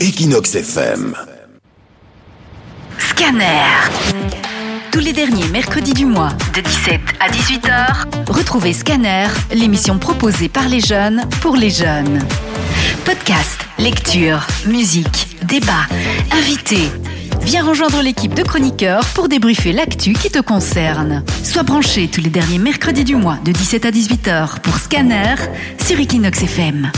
Equinox FM. Scanner. Tous les derniers mercredis du mois, de 17 à 18h, retrouvez Scanner, l'émission proposée par les jeunes pour les jeunes. Podcast, lecture, musique, débat, invités. Viens rejoindre l'équipe de chroniqueurs pour débriefer l'actu qui te concerne. Sois branché tous les derniers mercredis du mois de 17 à 18h pour Scanner sur Equinox FM.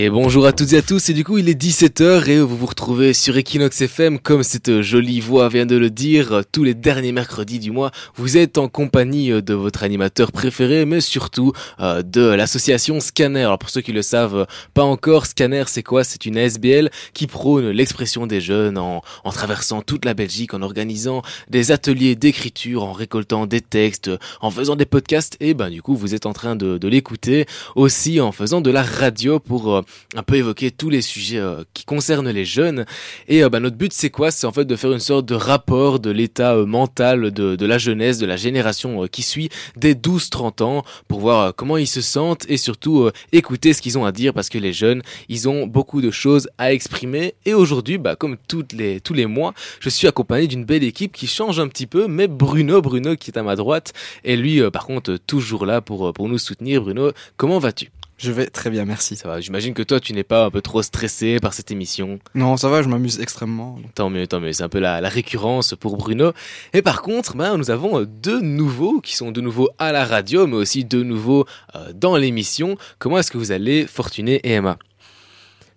Et bonjour à toutes et à tous, et du coup il est 17h et vous vous retrouvez sur Equinox FM comme cette jolie voix vient de le dire, tous les derniers mercredis du mois, vous êtes en compagnie de votre animateur préféré, mais surtout euh, de l'association Scanner. Alors pour ceux qui le savent pas encore, Scanner c'est quoi? C'est une SBL qui prône l'expression des jeunes en, traversant toute la Belgique, en organisant des ateliers d'écriture, en récoltant des textes, en faisant des podcasts, et ben du coup vous êtes en train de, de l'écouter, aussi en faisant de la radio pour euh, un peu évoquer tous les sujets euh, qui concernent les jeunes. Et euh, bah, notre but, c'est quoi? C'est en fait de faire une sorte de rapport de l'état euh, mental de, de, la jeunesse, de la génération qui suit des 12-30 ans, pour voir comment ils se sentent et surtout écouter ce qu'ils ont à dire, parce que les jeunes, ils ont beaucoup de choses à exprimer. Et aujourd'hui, bah, comme toutes les, tous les mois, je suis accompagné d'une belle équipe qui change un petit peu, mais Bruno, Bruno qui est à ma droite, et lui, par contre, toujours là pour, pour nous soutenir. Bruno, comment vas-tu? Je vais très bien, merci. Ça va. J'imagine que toi, tu n'es pas un peu trop stressé par cette émission. Non, ça va, je m'amuse extrêmement. Tant mieux, tant mieux. C'est un peu la, la, récurrence pour Bruno. Et par contre, ben, nous avons deux nouveaux qui sont de nouveau à la radio, mais aussi de nouveaux euh, dans l'émission. Comment est-ce que vous allez, Fortuné et Emma?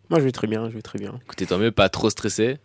Moi, je vais très bien, je vais très bien. Écoutez, tant mieux, pas trop stressé.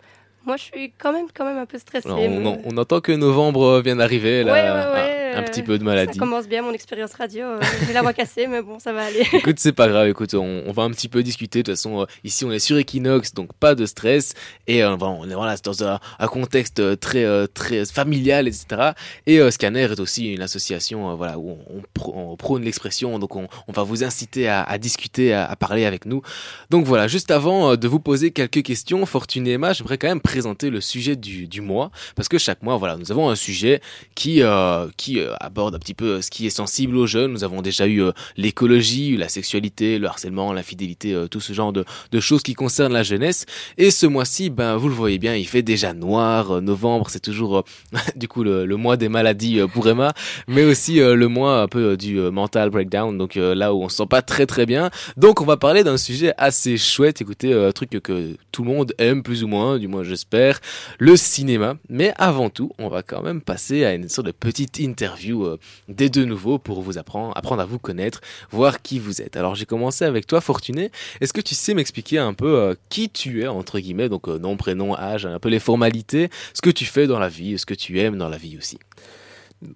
Moi, je suis quand même, quand même un peu stressée. on, mais... on, entend que novembre vient d'arriver, là. Ouais, ouais, ouais, un, petit peu de maladie. Ça commence bien mon expérience radio. J'ai la voix cassée, mais bon, ça va aller. Écoute, c'est pas grave. Écoute, on, on, va un petit peu discuter. De toute façon, euh, ici, on est sur Equinox, donc pas de stress. Et euh, on est voilà, dans un, un, contexte très, euh, très familial, etc. Et euh, Scanner est aussi une association, euh, voilà, où on, on prône l'expression. Donc, on, va vous inciter à, à discuter, à, à, parler avec nous. Donc voilà, juste avant euh, de vous poser quelques questions, Fortuné Emma, j'aimerais quand même présenter le sujet du, du, mois parce que chaque mois voilà nous avons un sujet qui euh, qui euh, aborde un petit peu ce qui est sensible aux jeunes. Nous avons déjà eu euh, l'écologie la sexualité le harcèlement l'infidélité euh, tout ce genre de, de, choses qui concernent la jeunesse. Et ce mois-ci ben vous le voyez bien il fait déjà noir novembre c'est toujours du coup le, le, mois des maladies pour Emma mais aussi le mois un peu du mental breakdown. Donc là où on se sent pas très très bien. Donc on va parler d'un sujet assez chouette. Écoutez un truc que tout le monde aime plus ou moins du moins j'espère le cinéma. Mais avant tout, on va quand même passer à une sorte de petite interview euh, des deux nouveaux pour vous apprendre, à vous connaître, voir qui vous êtes. Alors j'ai commencé avec toi, Fortuné. Est-ce que tu sais m'expliquer un peu euh, qui tu es, entre guillemets, donc euh, nom, prénom, âge, un peu les formalités, ce que tu fais dans la vie, ce que tu aimes dans la vie aussi?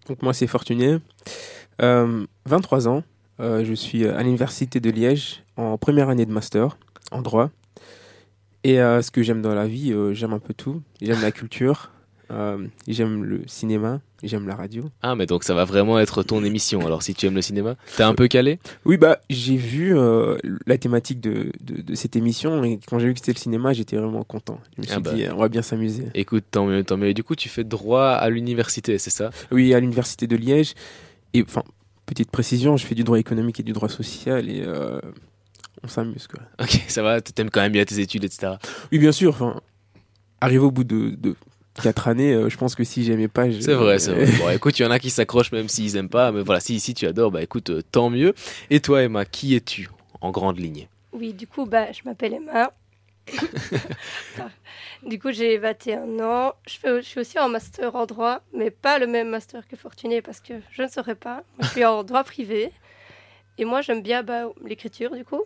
Donc moi c'est Fortuné, 23 ans, je suis à l'université de Liège en première année de master en droit. Et ce que j'aime dans la vie, j'aime un peu tout. J'aime la culture, euh, j'aime le cinéma, j'aime la radio. Ah, mais donc ça va vraiment être ton émission. Alors, si tu aimes le cinéma, t'es un peu calé? Oui, bah j'ai vu euh, la thématique de, de, de, cette émission et quand j'ai vu que c'était le cinéma, j'étais vraiment content. Je me suis ah bah. dit, on va bien s'amuser. Écoute, tant mieux, tant mieux. Et du coup, tu fais droit à l'université, c'est ça? Oui, à l'université de Liège. Et enfin, petite précision, je fais du droit économique et du droit social et euh, on s'amuse quoi. Ok, ça va, t'aimes quand même bien tes études, etc. Oui, bien sûr. Enfin, arrivé au bout de, de quatre années, euh, je pense que si j'aimais pas, c'est vrai, c'est vrai. Bon, écoute, il y en a qui s'accrochent même s'ils aiment pas, mais voilà, si si tu adores, bah écoute, euh, tant mieux. Et toi, Emma, qui es-tu en grande ligne? Oui, du coup, bah, je m'appelle Emma. du coup, j'ai 21 ans. Je, fais, je suis aussi en master en droit, mais pas le même master que Fortuné parce que je ne saurais pas. Moi, je suis en droit privé. Et moi, j'aime bien bah, l'écriture, du coup.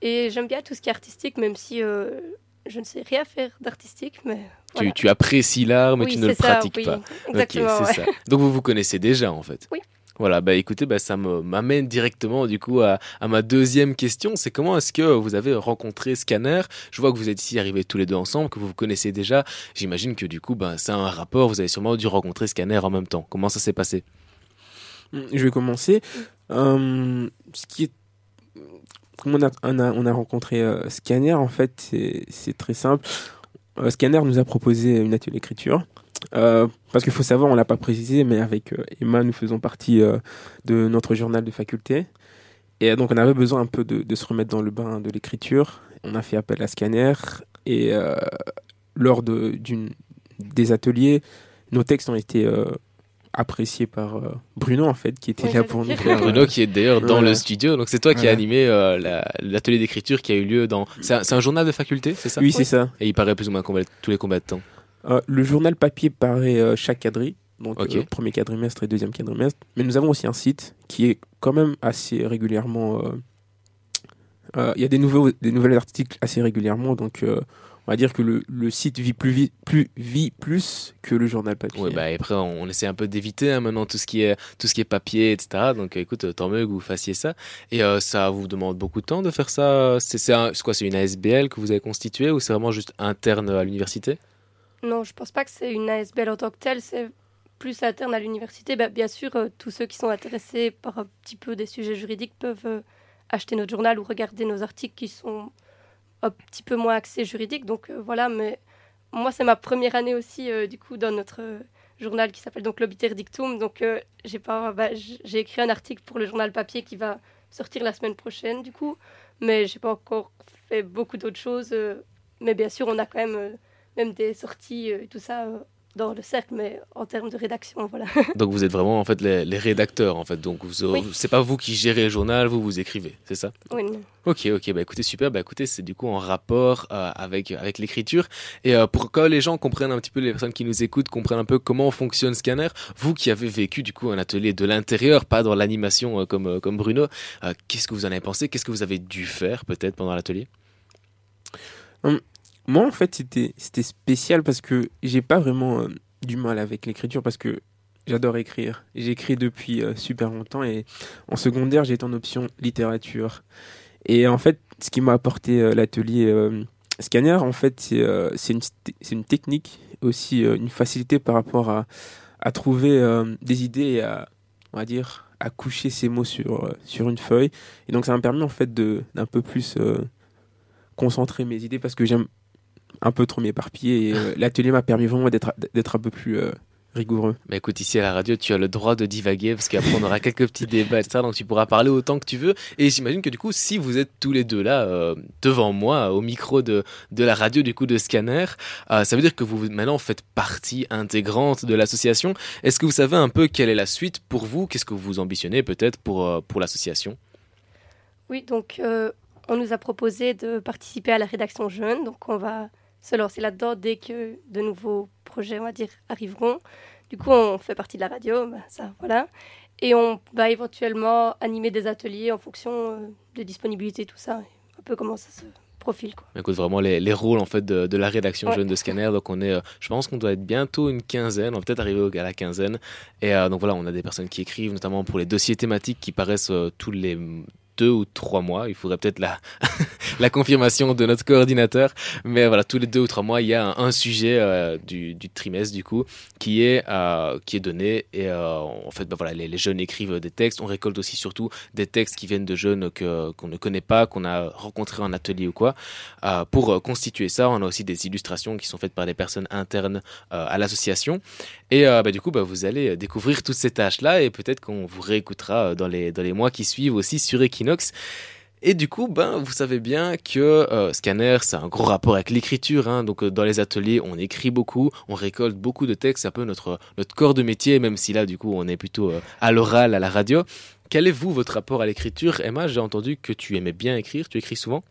Et j'aime bien tout ce qui est artistique, même si euh, je ne sais rien faire d'artistique. Mais voilà. tu, tu, apprécies l'art, mais oui, tu ne le ça, pratiques oui. pas. Exactement. Okay, ouais. ça. Donc vous vous connaissez déjà en fait. Oui. Voilà, bah écoutez, bah, ça m'amène directement du coup à, à ma deuxième question. C'est comment est-ce que vous avez rencontré Scanner? Je vois que vous êtes ici arrivés tous les deux ensemble, que vous vous connaissez déjà. J'imagine que du coup, bah, c'est un rapport. Vous avez sûrement dû rencontrer Scanner en même temps. Comment ça s'est passé? Je vais commencer. Euh, ce qui est on a, on a, on a rencontré euh, Scanner, en fait, c'est très simple. Euh, Scanner nous a proposé une atelier d'écriture. Euh, parce qu'il faut savoir, on l'a pas précisé, mais avec Emma, nous faisons partie de notre journal de faculté. Et donc, on avait besoin un peu de, de se remettre dans le bain de l'écriture. on a fait appel à Scanner et lors de, des ateliers, nos textes ont été euh, appréciés par euh, Bruno en fait, qui était Oui, là pour nous faire. Bruno qui est d'ailleurs dans Voilà. le studio, donc c'est toi qui as Voilà. animé euh, la- l'atelier d'écriture qui a eu lieu dans. C'est un, journal de faculté, c'est ça? Oui, c'est ça. Et il paraît plus ou moins tous les Euh, le journal papier paraît euh, chaque quadri, donc euh, premier quadrimestre et deuxième quadrimestre. Mais nous avons aussi un site qui est quand même assez régulièrement. euh, euh, Il y a des nouveaux, des nouvelles articles assez régulièrement, donc euh, on va dire que le, le site vit plus, vi- plus vit plus que le journal papier. Ouais, bah, et après, on, on essaie un peu d'éviter hein, maintenant tout ce qui est tout ce qui est papier, etc. Donc, euh, écoute, euh, tant mieux que vous fassiez ça. Et euh, ça vous demande beaucoup de temps de faire ça. C'est c'est un- c'est quoi C'est une ASBL que vous avez constituée ou c'est vraiment juste interne à l'université? Non, je pense pas que c'est une ASBL en tant que telle, c'est plus interne à l'université. Bah, bien sûr, euh, tous ceux qui sont intéressés par un petit peu des sujets juridiques peuvent euh, acheter notre journal ou regarder nos articles qui sont un petit peu moins axés juridiques. Donc euh, voilà, mais moi, c'est ma première année aussi, euh, du coup, dans notre euh, journal qui s'appelle donc l'Obiter Dictum. Donc j'ai pas, bah, j'ai écrit un article pour le journal papier qui va sortir la semaine prochaine, du coup, mais j'ai pas encore fait beaucoup d'autres choses. mais bien sûr, on a quand même même des sorties et tout ça dans le cercle, mais en termes de rédaction, voilà. Donc, vous êtes vraiment en fait les, les rédacteurs en fait. Donc, vous, Oui. c'est pas vous qui gérez le journal, vous vous écrivez, c'est ça? Oui, non. Ok, ok, bah écoutez, super, bah écoutez, c'est du coup en rapport euh, avec, avec l'écriture. Et euh, pour que les gens comprennent un petit peu, les personnes qui nous écoutent, comprennent un peu comment fonctionne Scanner, vous qui avez vécu du coup un atelier de l'intérieur, pas dans l'animation euh, comme, euh, comme Bruno, euh, qu'est-ce que vous en avez pensé? Qu'est-ce que vous avez dû faire peut-être pendant l'atelier? Moi, en fait, c'était c'était spécial parce que j'ai pas vraiment euh, du mal avec l'écriture parce que j'adore écrire. J'écris depuis euh, super longtemps et en secondaire, j'étais en option littérature. Et en fait, ce qui m'a apporté euh, l'atelier Scanner, en fait, c'est c'est une, st- c'est une technique, aussi une facilité par rapport à, à trouver des idées et à, on va dire, à coucher ces mots sur, sur une feuille. Et donc, ça m'a permis, en fait, de- d'un peu plus concentrer mes idées parce que j'aime un peu trop m'éparpiller et euh, l'atelier m'a permis vraiment d'être d'être un peu plus euh, rigoureux. Bah écoute, ici à la radio, tu as le droit de divaguer parce qu'après on aura quelques petits débats, etc. Donc tu pourras parler autant que tu veux. Et j'imagine que du coup, si vous êtes tous les deux là, euh, devant moi, au micro de, de la radio, du coup de Scanner, euh, ça veut dire que vous maintenant faites partie intégrante de l'association. Est-ce que vous savez un peu quelle est la suite pour vous? Qu'est-ce que vous ambitionnez peut-être pour, euh, pour l'association? Oui, donc euh, on nous a proposé de participer à la rédaction jeune, donc on va se lancer là-dedans dès que de nouveaux projets, on va dire, arriveront. Du coup, on fait partie de la radio, ben, ça, voilà. Et on va éventuellement animer des ateliers en fonction euh, de disponibilité, tout ça, un peu comment ça se profile, quoi. Écoute, vraiment les, les rôles en fait de, de la rédaction Ouais. jeune de Scanner. Donc on est, euh, je pense qu'on doit être bientôt une quinzaine, on va peut-être arriver à la quinzaine. Et euh, donc voilà, on a des personnes qui écrivent, notamment pour les dossiers thématiques qui paraissent euh, tous les deux ou trois mois. Il faudrait peut-être la, confirmation de notre coordinateur. Mais voilà, tous les deux ou trois mois, il y a un, sujet euh, du, trimestre du coup qui est euh, qui est donné. Et euh, en fait, bah, voilà, les, les jeunes écrivent des textes. On récolte aussi surtout des textes qui viennent de jeunes que qu'on ne connaît pas, qu'on a rencontrés en atelier ou quoi. Pour constituer ça, on a aussi des illustrations qui sont faites par des personnes internes à l'association. Et euh, bah, du coup, bah, vous allez découvrir toutes ces tâches-là et peut-être qu'on vous réécoutera euh, dans les, mois qui suivent aussi sur Equinox. Et du coup, ben, vous savez bien que euh, Scanner, c'est un gros rapport avec l'écriture. Hein, donc, euh, dans les ateliers, on écrit beaucoup, on récolte beaucoup de textes. C'est un peu notre, notre corps de métier, même si là, du coup, on est plutôt euh, à l'oral, à la radio. Quel est, vous, votre rapport à l'écriture? Emma, j'ai entendu que tu aimais bien écrire. Tu écris souvent?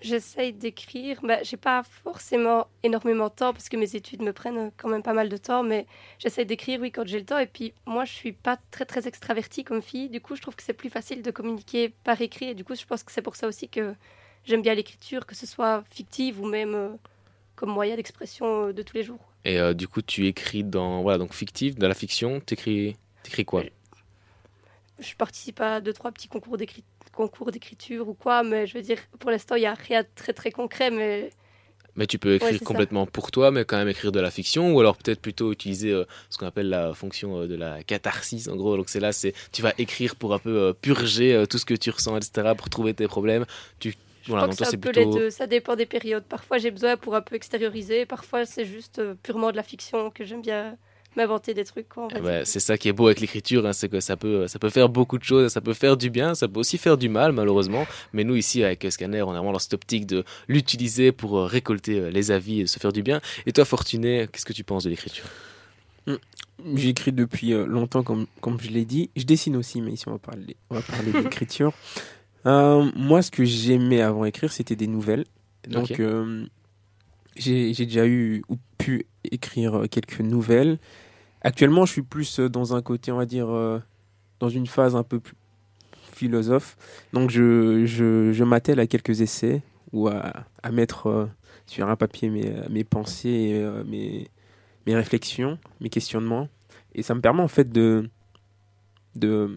J'essaye d'écrire. Bah, j'ai pas forcément énormément de temps parce que mes études me prennent quand même pas mal de temps, mais j'essaye d'écrire, oui, quand j'ai le temps. Et puis, moi, je suis pas très, très extravertie comme fille. Du coup, je trouve que c'est plus facile de communiquer par écrit. Et du coup, je pense que c'est pour ça aussi que j'aime bien l'écriture, que ce soit fictive ou même euh, comme moyen d'expression euh, de tous les jours. Et euh, du coup, tu écris dans, voilà, donc fictif, dans la fiction. T'écris, t'écris quoi? Je participe à deux, trois petits concours d'écrit- concours d'écriture ou quoi, mais je veux dire, pour l'instant, il n'y a rien de très, très concret, mais Mais tu peux écrire ça. complètement pour toi, mais quand même écrire de la fiction, ou alors peut-être plutôt utiliser euh, ce qu'on appelle la fonction euh, de la catharsis, en gros. Donc c'est là, c'est tu vas écrire pour un peu euh, purger tout ce que tu ressens, etc., pour trouver tes problèmes. Tu, Je voilà, crois donc que toi un peu plutôt. les deux, ça dépend des périodes. Parfois j'ai besoin pour un peu extérioriser, parfois c'est juste purement de la fiction que j'aime bien m'inventer des trucs. Quoi, dire. ben, c'est ça qui est beau avec l'écriture, hein, c'est que ça peut, ça peut faire beaucoup de choses, ça peut faire du bien, ça peut aussi faire du mal malheureusement. Mais nous ici avec Scanner, on est vraiment dans cette optique de l'utiliser pour euh, récolter euh, les avis et se faire du bien. Et toi Fortuné, qu'est-ce que tu penses de l'écriture? J'écris depuis euh, longtemps, comme, comme je l'ai dit. Je dessine aussi, mais ici, on va parler, on va parler d'écriture. Euh, moi, ce que j'aimais avant écrire, c'était des nouvelles. Donc, euh, j'ai déjà eu ou pu écrire euh, quelques nouvelles. Actuellement, je suis plus euh, dans un côté, on va dire, euh, dans une phase un peu plus philosophe. Donc, je, je, je m'attelle à quelques essais ou à, à mettre sur un papier mes, mes pensées mes, mes réflexions, mes questionnements. Et ça me permet en fait de, de,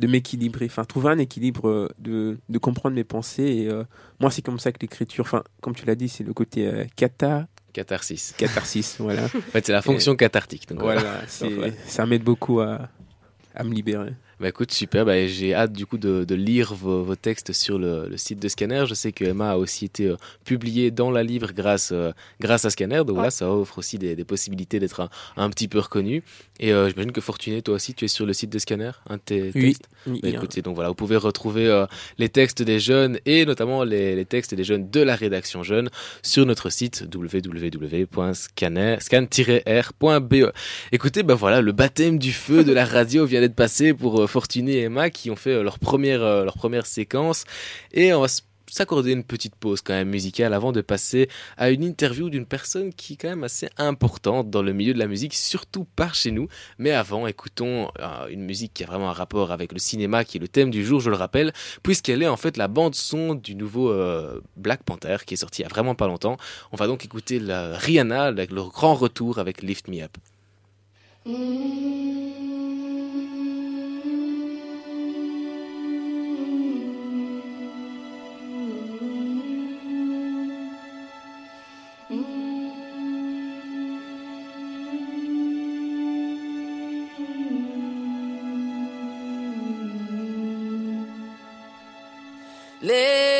de m'équilibrer, enfin trouver un équilibre, euh, de, de comprendre mes pensées. Et euh, moi, c'est comme ça que l'écriture, enfin, comme tu l'as dit, c'est le côté euh, kata, Catharsis. catharsis. voilà. En fait, c'est la fonction cathartique. Donc, voilà. ça m'aide beaucoup à, à me libérer. Bah écoute, super, bah, j'ai hâte du coup de, de lire vos, vos textes sur le, le site de Scanner. Je sais que Emma a aussi été euh, publiée dans la livre grâce, euh, grâce à Scanner, donc voilà, ça offre aussi des, des possibilités d'être un, un petit peu reconnu. Et euh, j'imagine que Fortuné, toi aussi, tu es sur le site de Scanner, un de tes Oui. textes? Oui, Bah, écoutez, donc voilà, vous pouvez retrouver euh, les textes des jeunes et notamment les, les textes des jeunes de la rédaction jeune sur notre site www.scan-r.be. Écoutez, bah voilà, le baptême du feu de la radio vient d'être passé pour euh, Fortuné et Emma qui ont fait euh, leur première, euh, leur première séquence et on va s'accorder une petite pause quand même musicale avant de passer à une interview d'une personne qui est quand même assez importante dans le milieu de la musique, surtout par chez nous. Mais avant, écoutons euh, une musique qui a vraiment un rapport avec le cinéma, qui est le thème du jour, je le rappelle, puisqu'elle est en fait la bande son du nouveau Black Panther qui est sorti il y a vraiment pas longtemps. On va donc écouter la Rihanna, avec leur grand retour avec Lift Me Up. Lift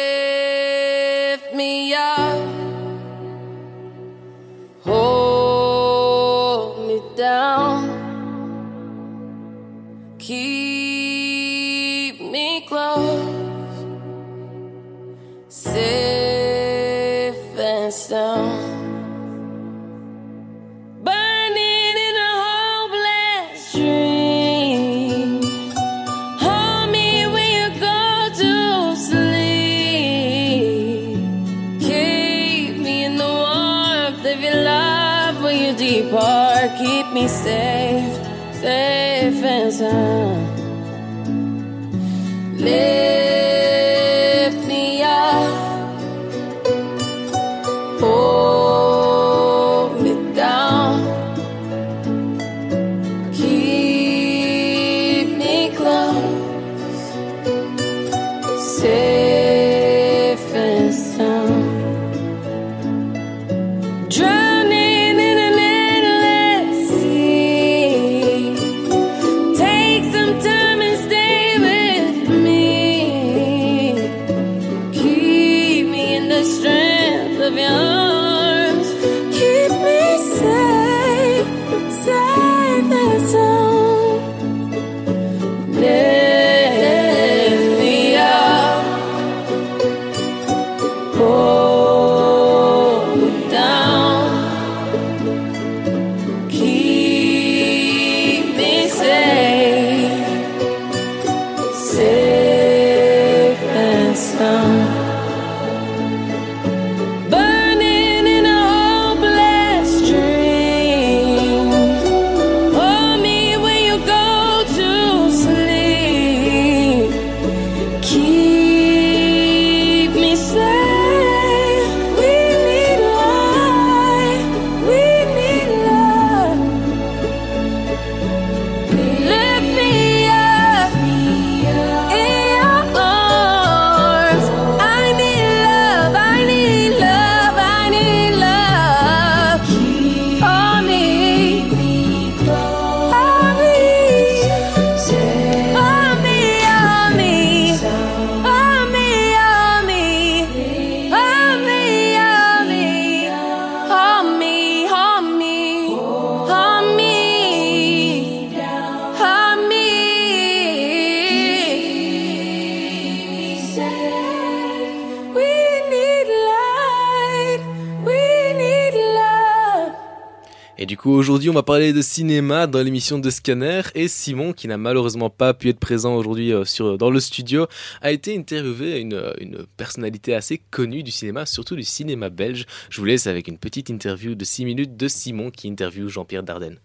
du coup, aujourd'hui, on va parler de cinéma dans l'émission de Scanner et Simon, qui n'a malheureusement pas pu être présent aujourd'hui euh, sur dans le studio, a été interviewé une, une personnalité assez connue du cinéma, surtout du cinéma belge. Je vous laisse avec une petite interview de 6 minutes de Simon qui interviewe Jean-Pierre Dardenne.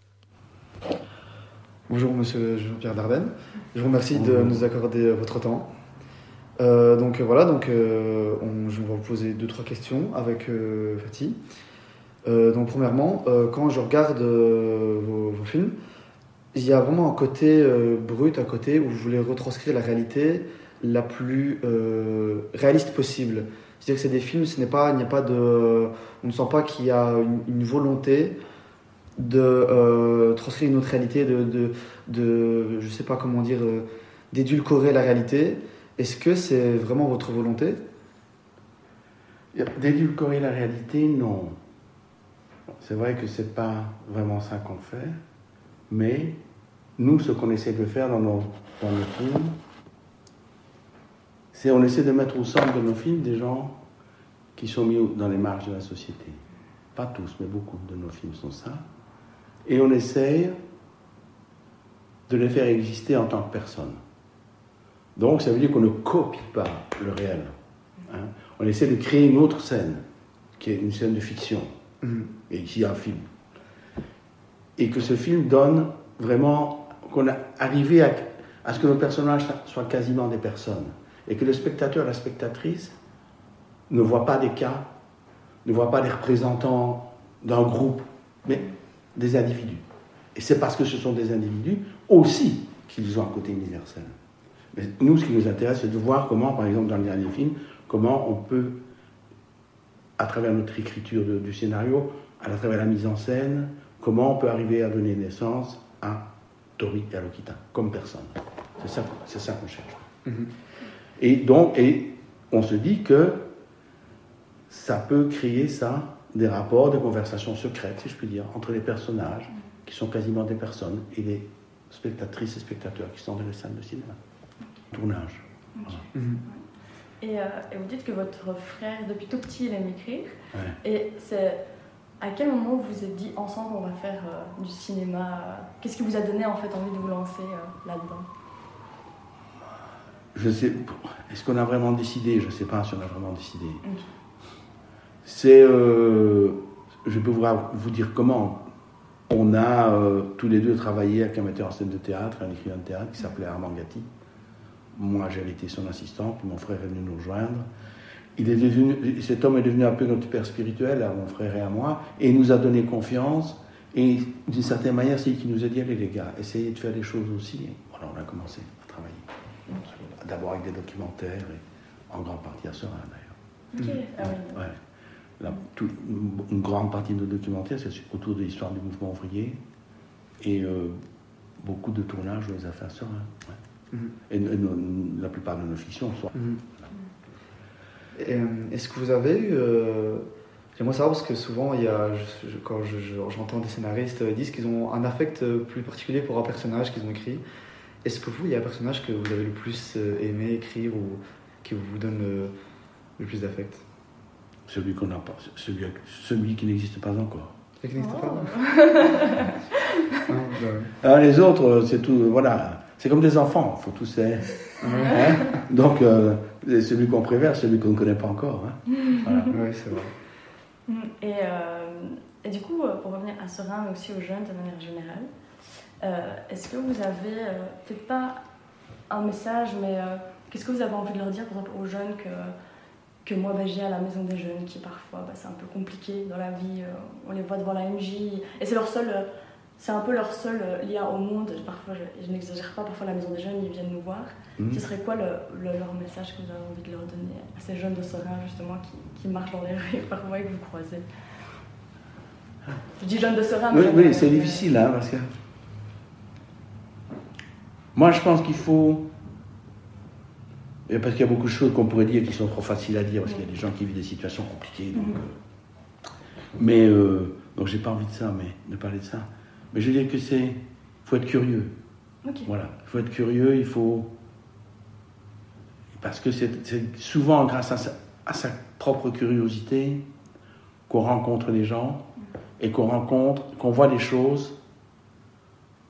Bonjour Monsieur Jean-Pierre Dardenne. Je vous remercie de nous accorder votre temps. Euh, donc voilà, donc euh, on- je vais vous poser deux trois questions avec euh, Fatih. Euh, donc premièrement, euh, quand je regarde euh, vos, films, il y a vraiment un côté brut, un côté où vous voulez retranscrire la réalité la plus réaliste possible. C'est-à-dire que c'est des films, ce n'est pas, il n'y a pas de, on ne sent pas qu'il y a une, volonté de transcrire une autre réalité, de, de, de, je sais pas comment dire, d'édulcorer la réalité. Est-ce que c'est vraiment votre volonté? D'édulcorer la réalité, non. C'est vrai que c'est pas vraiment ça qu'on fait, mais nous, ce qu'on essaie de faire dans nos, dans nos films, c'est on essaie de mettre au centre de nos films des gens qui sont mis dans les marges de la société. Pas tous, mais beaucoup de nos films sont ça. Et on essaye de les faire exister en tant que personnes. Donc ça veut dire qu'on ne copie pas le réel. hein. On essaie de créer une autre scène, qui est une scène de fiction, Mhm. Et ici un film. Et que ce film donne vraiment, qu'on a arrivé à, ce que nos personnages soient quasiment des personnes. Et que le spectateur, la spectatrice, ne voit pas des cas, ne voit pas des représentants d'un groupe, mais des individus. Et c'est parce que ce sont des individus aussi qu'ils ont un côté universel. Mais nous, ce qui nous intéresse, c'est de voir comment, par exemple, dans le dernier film, comment on peut, à travers notre écriture du scénario, à travers la mise en scène, comment on peut arriver à donner naissance à Tori et à Lokita, comme personne. C'est ça, c'est ça qu'on cherche. Mhm. Et donc, et on se dit que ça peut créer ça, des rapports, des conversations secrètes, si je puis dire, entre les personnages, qui sont quasiment des personnes, et les spectatrices et spectateurs qui sont dans les salles de cinéma. Tournage. Voilà. Mhm. Et, euh, et vous dites que votre frère, depuis tout petit, il aime écrire. Ouais. Et c'est à quel moment vous vous êtes dit ensemble on va faire euh, du cinéma euh, Qu'est-ce qui vous a donné en fait envie de vous lancer euh, là-dedans? Je sais, est-ce qu'on a vraiment décidé? Je ne sais pas si on a vraiment décidé. C'est, euh, je peux vous, dire comment. On a tous les deux travaillé avec un metteur en scène de théâtre, un écrivain de théâtre qui s'appelait Armand Gatti. Moi, j'avais été son assistant, puis mon frère est venu nous rejoindre. Il est devenu, cet homme est devenu un peu notre père spirituel, à mon frère et à moi, et il nous a donné confiance. Et d'une certaine manière, c'est lui qui nous a dit allez les gars, essayez de faire des choses aussi. Et voilà, on a commencé à travailler. D'abord avec des documentaires, et en grande partie à Serein d'ailleurs. Ok. Ah oui. Ouais. La- tout- une grande partie de nos documentaires, c'est autour de l'histoire du mouvement ouvrier. Et euh, beaucoup de tournages, on les a fait à Serein. ouais. Mhm. Et, et nos- la plupart de nos fictions sont. Euh, Est-ce que vous avez eu. euh, J'aimerais savoir parce que souvent, il y a, je- je- quand je- je- j'entends des scénaristes euh, disent qu'ils ont un affect euh, plus particulier pour un personnage qu'ils ont écrit. Est-ce que vous, il y a un personnage que vous avez le plus euh, aimé écrire ou qui vous donne le, le plus d'affect? Celui qu'on n'a pas, celui, celui qui n'existe pas encore. C'est qui n'existe Oh. pas Ah, bah, Ah, les autres, euh, c'est tout, euh, voilà. C'est comme des enfants, faut tous les. hein? Donc, euh, celui qu'on préfère, celui qu'on ne connaît pas encore. hein. Voilà. ouais, c'est vrai. Et, euh, et du coup, euh, pour revenir à Serein, mais aussi aux jeunes de manière générale, euh, est-ce que vous avez, euh, peut-être pas un message, mais euh, qu'est-ce que vous avez envie de leur dire, par exemple, aux jeunes que, que moi, bah, j'ai à la maison des jeunes, qui parfois, bah, c'est un peu compliqué dans la vie, euh, on les voit devant la MJ, et c'est leur seul... euh, c'est un peu leur seul euh, lien au monde. Parfois, je, je n'exagère pas, parfois la maison des jeunes, ils viennent nous voir. Mhm. Ce serait quoi le, le- leur message que vous avez envie de leur donner à ces jeunes de Serein, justement, qui, qui marchent dans les rues parfois et que vous croisez? Je dis jeunes de Serein, Oui, mais- oui, c'est difficile, hein, parce que. Moi, je pense qu'il faut. Et parce qu'il y a beaucoup de choses qu'on pourrait dire qui sont trop faciles à dire, parce qu'il y a des gens qui vivent des situations compliquées. Donc, Mhm. euh, Mais, euh, donc j'ai pas envie de ça, mais de parler de ça. Mais je veux dire que c'est. Il faut être curieux. Voilà, il faut être curieux, il faut. Parce que c'est c'est souvent grâce à sa, à sa propre curiosité qu'on rencontre les gens, et qu'on rencontre, qu'on voit des choses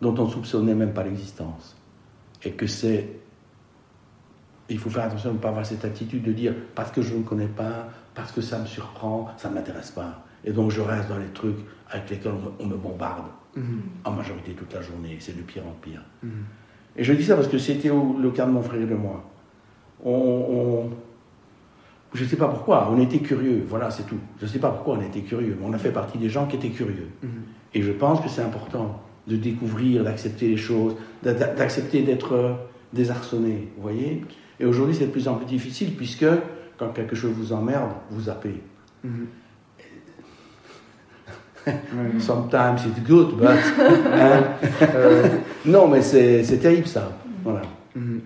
dont on ne soupçonnait même pas l'existence. Et que c'est. Il faut faire attention de ne pas avoir cette attitude de dire parce que je ne connais pas, parce que ça me surprend, ça ne m'intéresse pas. Et donc je reste dans les trucs avec lesquels on me, bombarde Mhm. en majorité toute la journée. C'est de pire en pire. Mhm. Et je dis ça parce que c'était au- le cas de mon frère et de moi. On, on- je ne sais pas pourquoi, on était curieux, voilà, c'est tout. Je ne sais pas pourquoi on était curieux, mais on a fait partie des gens qui étaient curieux. Mhm. Et je pense que c'est important de découvrir, d'accepter les choses, d'a- d'a- d'accepter d'être euh, désarçonné, vous voyez? Et aujourd'hui, c'est de plus en plus difficile puisque quand quelque chose vous emmerde, vous zappez. Mhm. Ouais. Sometimes it's good, but... hein Euh, non, mais c'est c'est terrible ça. Voilà. Mhm.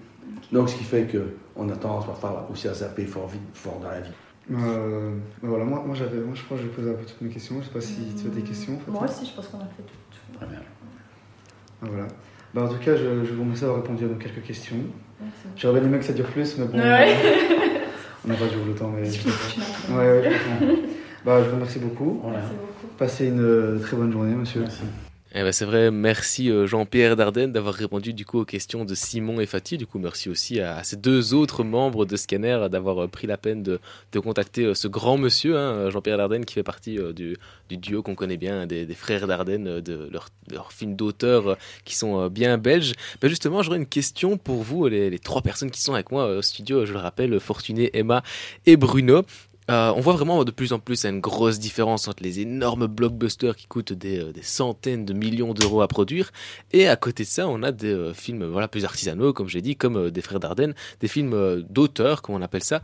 Donc, ce qui fait qu'on a tendance parfois aussi à zapper fort, vite, fort dans la vie. Euh, ben voilà, moi, moi, j'avais, moi je crois que j'ai posé un peu toutes mes questions. Je sais pas si tu as des questions. Moi aussi, je pense qu'on a fait tout. Très bien. Ah, voilà. Ben, en tout cas, je, je vous remercie d'avoir répondu à nos quelques questions. J'aurais bien aimé que ça dure plus, mais bon, Ouais. on n'a pas toujours le temps. Mais... Ouais, ouais. Bah, je vous remercie beaucoup. Voilà. Merci beaucoup. Passez une euh, très bonne journée, monsieur. Merci. Eh ben c'est vrai, merci euh, Jean-Pierre Dardenne d'avoir répondu du coup aux questions de Simon et Fatih. Du coup, merci aussi à, à ces deux autres membres de Scanner d'avoir euh, pris la peine de, de contacter ce grand monsieur, hein, Jean-Pierre Dardenne, qui fait partie du, du duo qu'on connaît bien, des, des frères Dardenne, de leurs leur films d'auteur qui sont bien belges. Ben justement, j'aurais une question pour vous, les, les trois personnes qui sont avec moi au studio, je le rappelle, Fortuné, Emma et Bruno. Euh, on voit vraiment de plus en plus une grosse différence entre les énormes blockbusters qui coûtent des, euh, centaines de millions d'euros à produire. Et à côté de ça on a des euh, films voilà plus artisanaux comme j'ai dit comme des frères Dardenne des films d'auteur comme on appelle ça.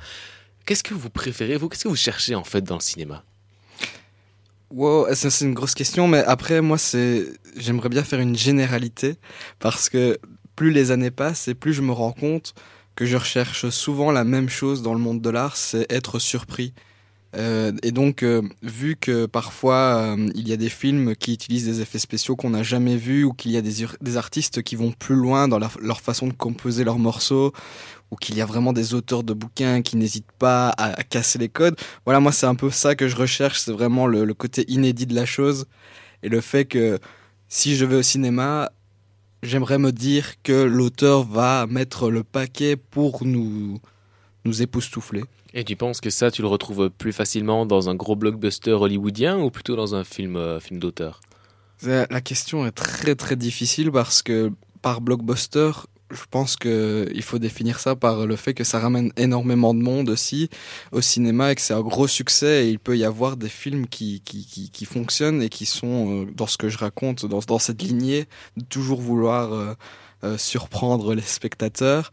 Qu'est-ce que vous préférez vous? Qu'est-ce que vous cherchez en fait dans le cinéma? Wow, ça c'est une grosse question, mais après moi c'est, j'aimerais bien faire une généralité parce que plus les années passent et plus je me rends compte que je recherche souvent la même chose dans le monde de l'art, c'est être surpris. Euh, et donc, euh, vu que parfois euh, il y a des films qui utilisent des effets spéciaux qu'on n'a jamais vus, ou qu'il y a des, artistes qui vont plus loin dans leur, façon de composer leurs morceaux, ou qu'il y a vraiment des auteurs de bouquins qui n'hésitent pas à, casser les codes, voilà, moi c'est un peu ça que je recherche, c'est vraiment le côté inédit de la chose, et le fait que si je vais au cinéma, j'aimerais me dire que l'auteur va mettre le paquet pour nous, nous époustoufler. et tu penses que ça tu le retrouves plus facilement dans un gros blockbuster hollywoodien ou plutôt dans un film euh, film d'auteur? La question est très très difficile parce que par blockbuster, je pense que il faut définir ça par le fait que ça ramène énormément de monde aussi au cinéma et que c'est un gros succès et il peut y avoir des films qui, qui, qui, qui fonctionnent et qui sont, euh, dans ce que je raconte, dans, dans cette lignée, de toujours vouloir euh, euh, surprendre les spectateurs.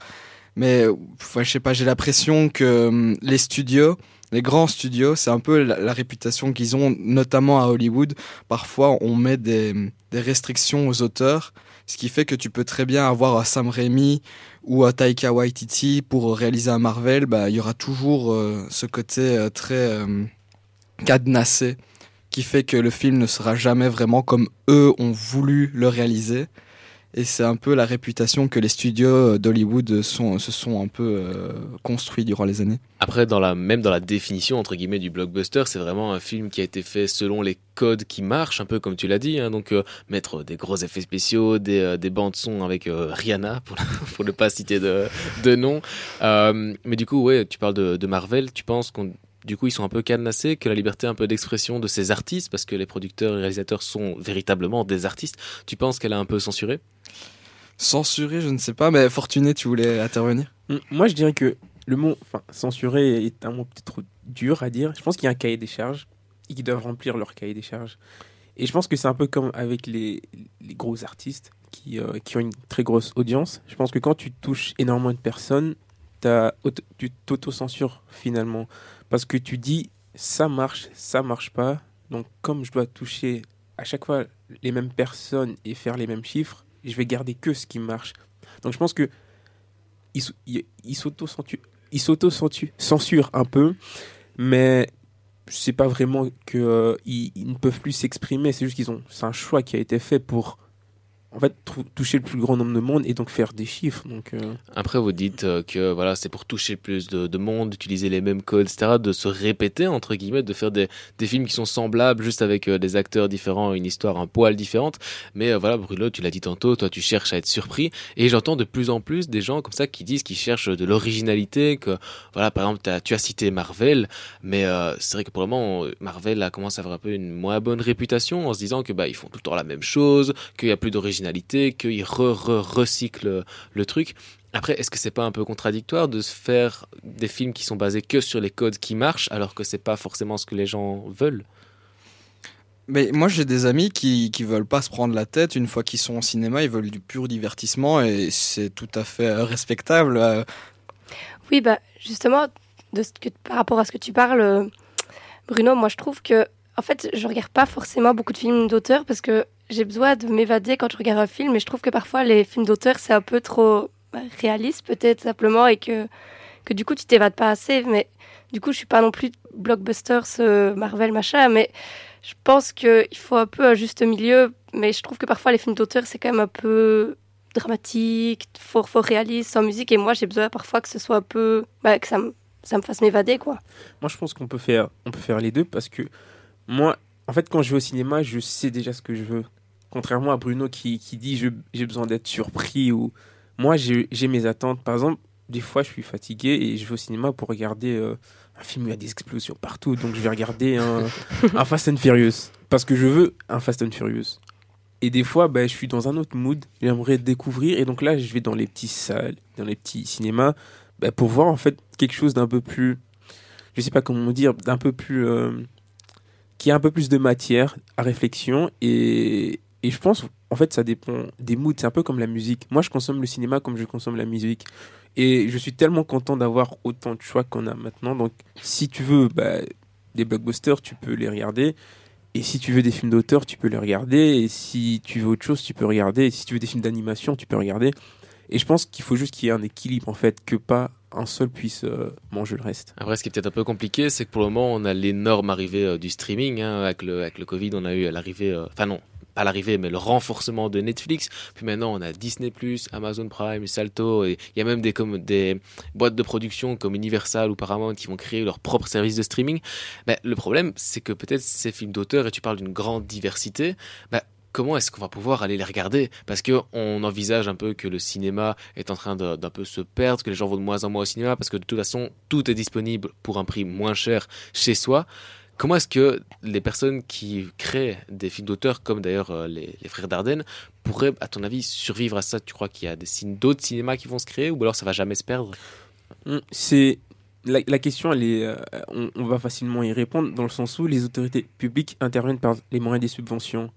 Mais ouais, je sais pas, j'ai l'impression que hum, les studios, les grands studios, c'est un peu la, la réputation qu'ils ont, notamment à Hollywood. Parfois, on met des, des restrictions aux auteurs, ce qui fait que tu peux très bien avoir un Sam Raimi ou un Taika Waititi pour réaliser un Marvel. Bah, il y aura toujours euh, ce côté euh, très euh, cadenassé qui fait que le film ne sera jamais vraiment comme eux ont voulu le réaliser. Et c'est un peu la réputation que les studios d'Hollywood se sont un peu euh, construits durant les années. Après, dans la, même dans la définition entre guillemets du blockbuster, c'est vraiment un film qui a été fait selon les codes qui marchent, un peu comme tu l'as dit. hein. donc euh, mettre des gros effets spéciaux, des, euh, des bandes son avec Rihanna pour, ne pas citer de, nom. Mais du coup, ouais, tu parles de, de Marvel. Tu penses qu'on du coup, ils sont un peu cadenassés, que la liberté un peu d'expression de ces artistes, parce que les producteurs et réalisateurs sont véritablement des artistes, tu penses qu'elle a un peu censuré? Censuré, je ne sais pas, mais Fortuné, tu voulais intervenir? Moi, je dirais que le mot enfin, censuré est un mot peut-être trop dur à dire. Je pense qu'il y a un cahier des charges et qu'ils doivent remplir leur cahier des charges. Et je pense que c'est un peu comme avec les, les gros artistes qui, euh, qui ont une très grosse audience. Je pense que quand tu touches énormément de personnes, tu t'auto-censures finalement. Parce que tu dis ça marche, ça marche pas. Donc, comme je dois toucher à chaque fois les mêmes personnes et faire les mêmes chiffres, je vais garder que ce qui marche. Donc, je pense que ils s- ils ils s'auto-censurent ils s'auto-censurent un peu, mais c'est pas vraiment que euh, ils ne peuvent plus s'exprimer. C'est juste qu'ils ont, c'est un choix qui a été fait pour en fait toucher le plus grand nombre de monde et donc faire des chiffres. Donc euh, Après, vous dites euh, que voilà, c'est pour toucher plus de, de monde, d'utiliser les mêmes codes, etc., de se répéter, entre guillemets, de faire des, films qui sont semblables, juste avec euh, des acteurs différents, une histoire un poil différente. Mais voilà, Bruno, tu l'as dit tantôt, toi, tu cherches à être surpris. Et j'entends de plus en plus des gens comme ça qui disent qu'ils cherchent de l'originalité, que voilà, par exemple, tu as cité Marvel, mais c'est vrai que pour le moment, Marvel a commencé à avoir un peu une moins bonne réputation en se disant que bah ils font tout le temps la même chose, qu'il y a plus d'originalité, qu'ils re, re, recyclent le truc. Après, est-ce que c'est pas un peu contradictoire de se faire des films qui sont basés que sur les codes qui marchent, alors que c'est pas forcément ce que les gens veulent? Mais moi, j'ai des amis qui, qui veulent pas se prendre la tête. Une fois qu'ils sont au cinéma, ils veulent du pur divertissement et c'est tout à fait euh, respectable. Euh, Oui, bah, justement, de ce que, par rapport à ce que tu parles, euh, Bruno, moi je trouve que, en fait, je regarde pas forcément beaucoup de films d'auteur parce que j'ai besoin de m'évader quand je regarde un film et je trouve que parfois les films d'auteur c'est un peu trop réaliste peut-être simplement et que, que du coup tu t'évades pas assez. Mais du coup, je suis pas non plus blockbuster, ce Marvel machin, mais je pense qu'il faut un peu un juste milieu. Mais je trouve que parfois les films d'auteur c'est quand même un peu dramatique, fort, fort réaliste, sans musique. Et moi, j'ai besoin parfois que ce soit un peu. bah, que ça me, ça me fasse m'évader, quoi. moi je pense qu'on peut peut faire les deux parce que moi en fait quand je vais au cinéma je sais déjà ce que je veux contrairement à Bruno qui, qui dit j'ai besoin d'être surpris ou moi j'ai mes attentes. Par exemple des fois je suis fatigué et je vais au cinéma pour regarder euh, un film où il y a des explosions partout. Donc je vais regarder un, un Fast and Furious. Parce que je veux un Fast and Furious. Et des fois ben, je suis dans un autre mood. J'aimerais découvrir. Et donc là je vais dans les petits salles dans les petits cinémas ben, pour voir en fait quelque chose d'un peu plus je sais pas comment dire d'un peu plus euh, qui a un peu plus de matière à réflexion et, et je pense en fait ça dépend des moods. C'est un peu comme la musique. Moi je consomme le cinéma comme je consomme la musique. Et je suis tellement content d'avoir autant de choix qu'on a maintenant. Donc si tu veux bah, des blockbusters tu peux les regarder. Et si tu veux des films d'auteur tu peux les regarder. Et si tu veux autre chose tu peux regarder. Et si tu veux des films d'animation tu peux regarder. Et je pense qu'il faut juste qu'il y ait un équilibre en fait que pas un seul puisse euh, manger le reste. Après, ce qui est peut-être un peu compliqué, c'est que pour le moment, on a l'énorme arrivée euh, du streaming. hein. avec, le, avec le Covid, on a eu l'arrivée, euh, enfin non, pas l'arrivée, mais le renforcement de Netflix. Puis maintenant, on a Disney+, Amazon Prime, Salto, et il y a même des, comme, des boîtes de production comme Universal ou Paramount qui vont créer leur propre service de streaming. Ben, le problème, c'est que peut-être ces films d'auteur, et tu parles d'une grande diversité, ben, comment est-ce qu'on va pouvoir aller les regarder? Parce que on envisage un peu que le cinéma est en train d'un peu se perdre, que les gens vont de moins en moins au cinéma, parce que de toute façon, tout est disponible pour un prix moins cher chez soi. Comment est-ce que les personnes qui créent des films d'auteur, comme d'ailleurs euh, les, frères Dardenne, pourraient, à ton avis, survivre à ça? Tu crois qu'il y a des signes d'autres cinémas qui vont se créer, ou alors ça va jamais se perdre? Mm, C'est la, question, euh, on, va facilement y répondre dans le sens où les autorités publiques interviennent par les moyens des subventions.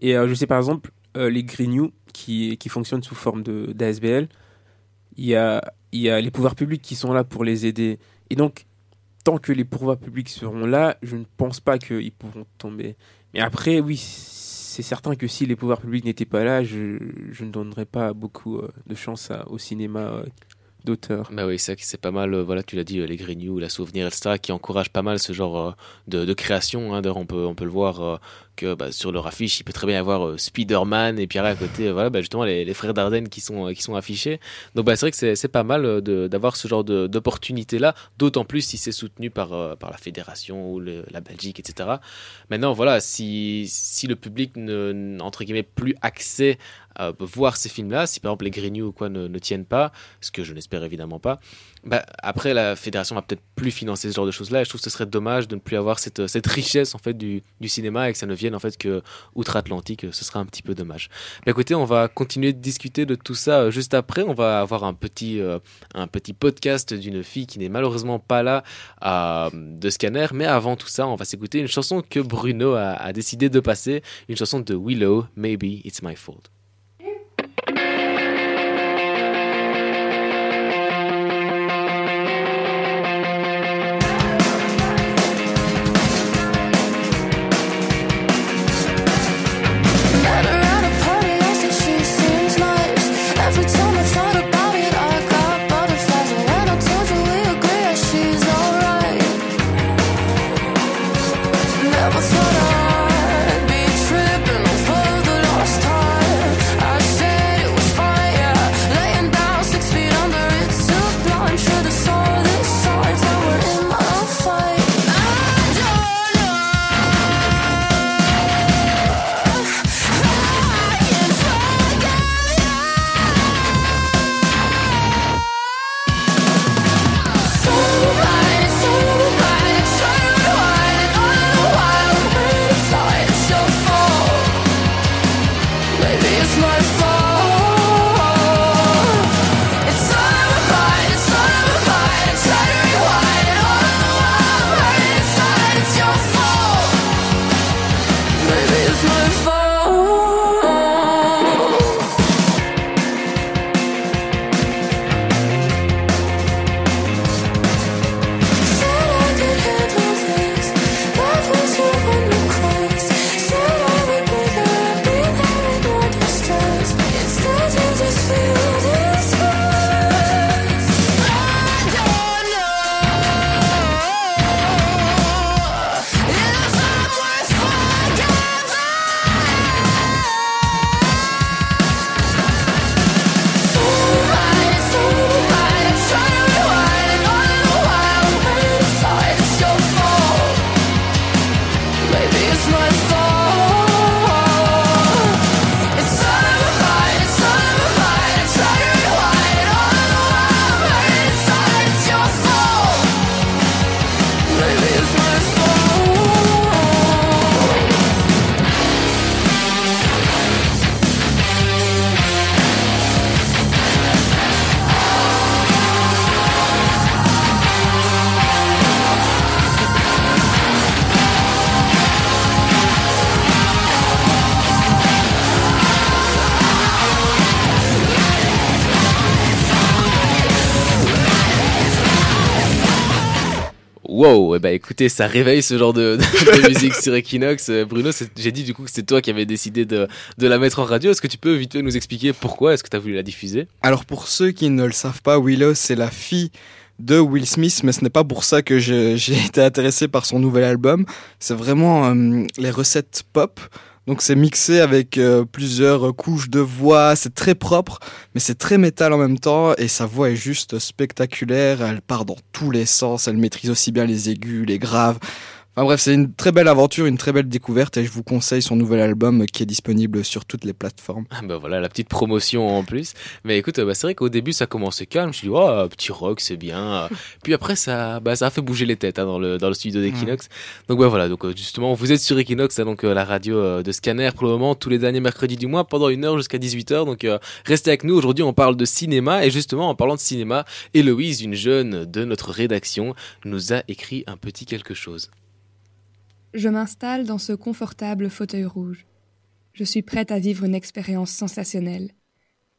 Et euh, je sais par exemple les Green qui, qui fonctionnent sous forme d'ASBL. Il y a, il y a les pouvoirs publics qui sont là pour les aider. Et donc, tant que les pouvoirs publics seront là, je ne pense pas qu'ils pourront tomber. Mais après, oui, c'est certain que si les pouvoirs publics n'étaient pas là, je, ne donnerais pas beaucoup euh, de chance au cinéma euh, d'auteur. Bah oui, c'est pas mal, euh, voilà, tu l'as dit, euh, les New, la Souvenir, etc., qui encouragent pas mal ce genre euh, de, de création. Hein. D'ailleurs, on peut, on peut le voir que bah, sur leur affiche, il peut très bien y avoir Spider-Man, et puis à côté, voilà, bah, justement, les, frères Dardenne qui sont, qui sont affichés. Donc, bah, c'est vrai que c'est, pas mal d'avoir ce genre d'opportunité-là, d'autant plus si c'est soutenu par, par la fédération ou la Belgique, etc. Maintenant, voilà, si, si le public ne, n- entre guillemets, plus accès voir ces films-là, si par exemple les Green New ou quoi ne, ne tiennent pas, ce que je n'espère évidemment pas, bah, après la fédération va peut-être plus financer ce genre de choses-là. Et je trouve que ce serait dommage de ne plus avoir cette, richesse en fait du, cinéma et que ça ne vienne en fait que outre-Atlantique. Ce serait un petit peu dommage. Mais écoutez, on va continuer de discuter de tout ça euh, juste après. On va avoir un petit, euh, un petit podcast d'une fille qui n'est malheureusement pas là euh, de Scanner. Mais avant tout ça, on va s'écouter une chanson que Bruno a décidé de passer, une chanson de Willow, Maybe It's My Fault. Wow, eh ben écoutez, ça réveille ce genre de, musique sur Equinox. Euh, Bruno, j'ai dit du coup que c'est toi qui avais décidé de, la mettre en radio. Est-ce que tu peux vite fait nous expliquer pourquoi est-ce que tu as voulu la diffuser? Alors pour ceux qui ne le savent pas, Willow c'est la fille de Will Smith, mais ce n'est pas pour ça que j'ai été intéressé par son nouvel album. C'est vraiment euh, les recettes pop. Donc c'est mixé avec euh, plusieurs couches de voix, c'est très propre, mais c'est très métal en même temps, et sa voix est juste spectaculaire, elle part dans tous les sens, elle maîtrise aussi bien les aigus, les graves. Enfin bref, c'est une très belle aventure, une très belle découverte, et je vous conseille son nouvel album qui est disponible sur toutes les plateformes. Ah bah voilà, la petite promotion en plus. Mais écoute, euh, bah, c'est vrai qu'au début ça commençait calme. Je me suis dit, oh, petit rock, c'est bien. Puis après, ça, bah, ça a fait bouger les têtes hein, dans, le, dans le studio d'Equinox. Donc bah, voilà, donc euh, justement, vous êtes sur Equinox, hein, donc euh, la radio euh, de Scanner pour le moment, tous les derniers mercredis du mois, pendant une heure jusqu'à 18h. Donc euh, restez avec nous. Aujourd'hui, on parle de cinéma. Et justement, en parlant de cinéma, Héloïse, une jeune de notre rédaction, nous a écrit un petit quelque chose. Je m'installe dans ce confortable fauteuil rouge. Je suis prête à vivre une expérience sensationnelle.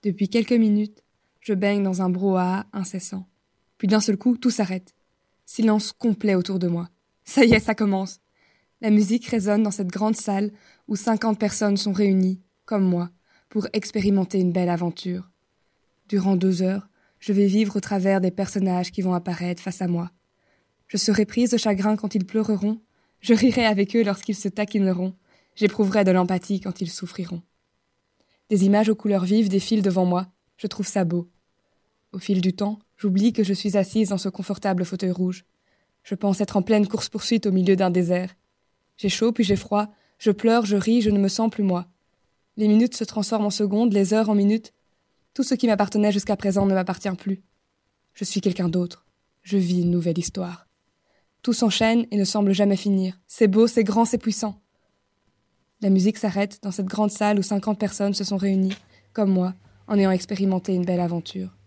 Depuis quelques minutes, je baigne dans un brouhaha incessant. Puis d'un seul coup, tout s'arrête. Silence complet autour de moi. Ça y est, ça commence. La musique résonne dans cette grande salle où 50 personnes sont réunies, comme moi, pour expérimenter une belle aventure. Durant deux heures, je vais vivre au travers des personnages qui vont apparaître face à moi. Je serai prise de chagrin quand ils pleureront, je rirai avec eux lorsqu'ils se taquineront, j'éprouverai de l'empathie quand ils souffriront. Des images aux couleurs vives défilent devant moi, je trouve ça beau. Au fil du temps, j'oublie que je suis assise dans ce confortable fauteuil rouge. Je pense être en pleine course-poursuite au milieu d'un désert. J'ai chaud puis j'ai froid, je pleure, je ris, je ne me sens plus moi. Les minutes se transforment en secondes, les heures en minutes. Tout ce qui m'appartenait jusqu'à présent ne m'appartient plus. Je suis quelqu'un d'autre. Je vis une nouvelle histoire. Tout s'enchaîne et ne semble jamais finir. C'est beau, c'est grand, c'est puissant. La musique s'arrête dans cette grande salle où 50 personnes se sont réunies, comme moi, en ayant expérimenté une belle aventure.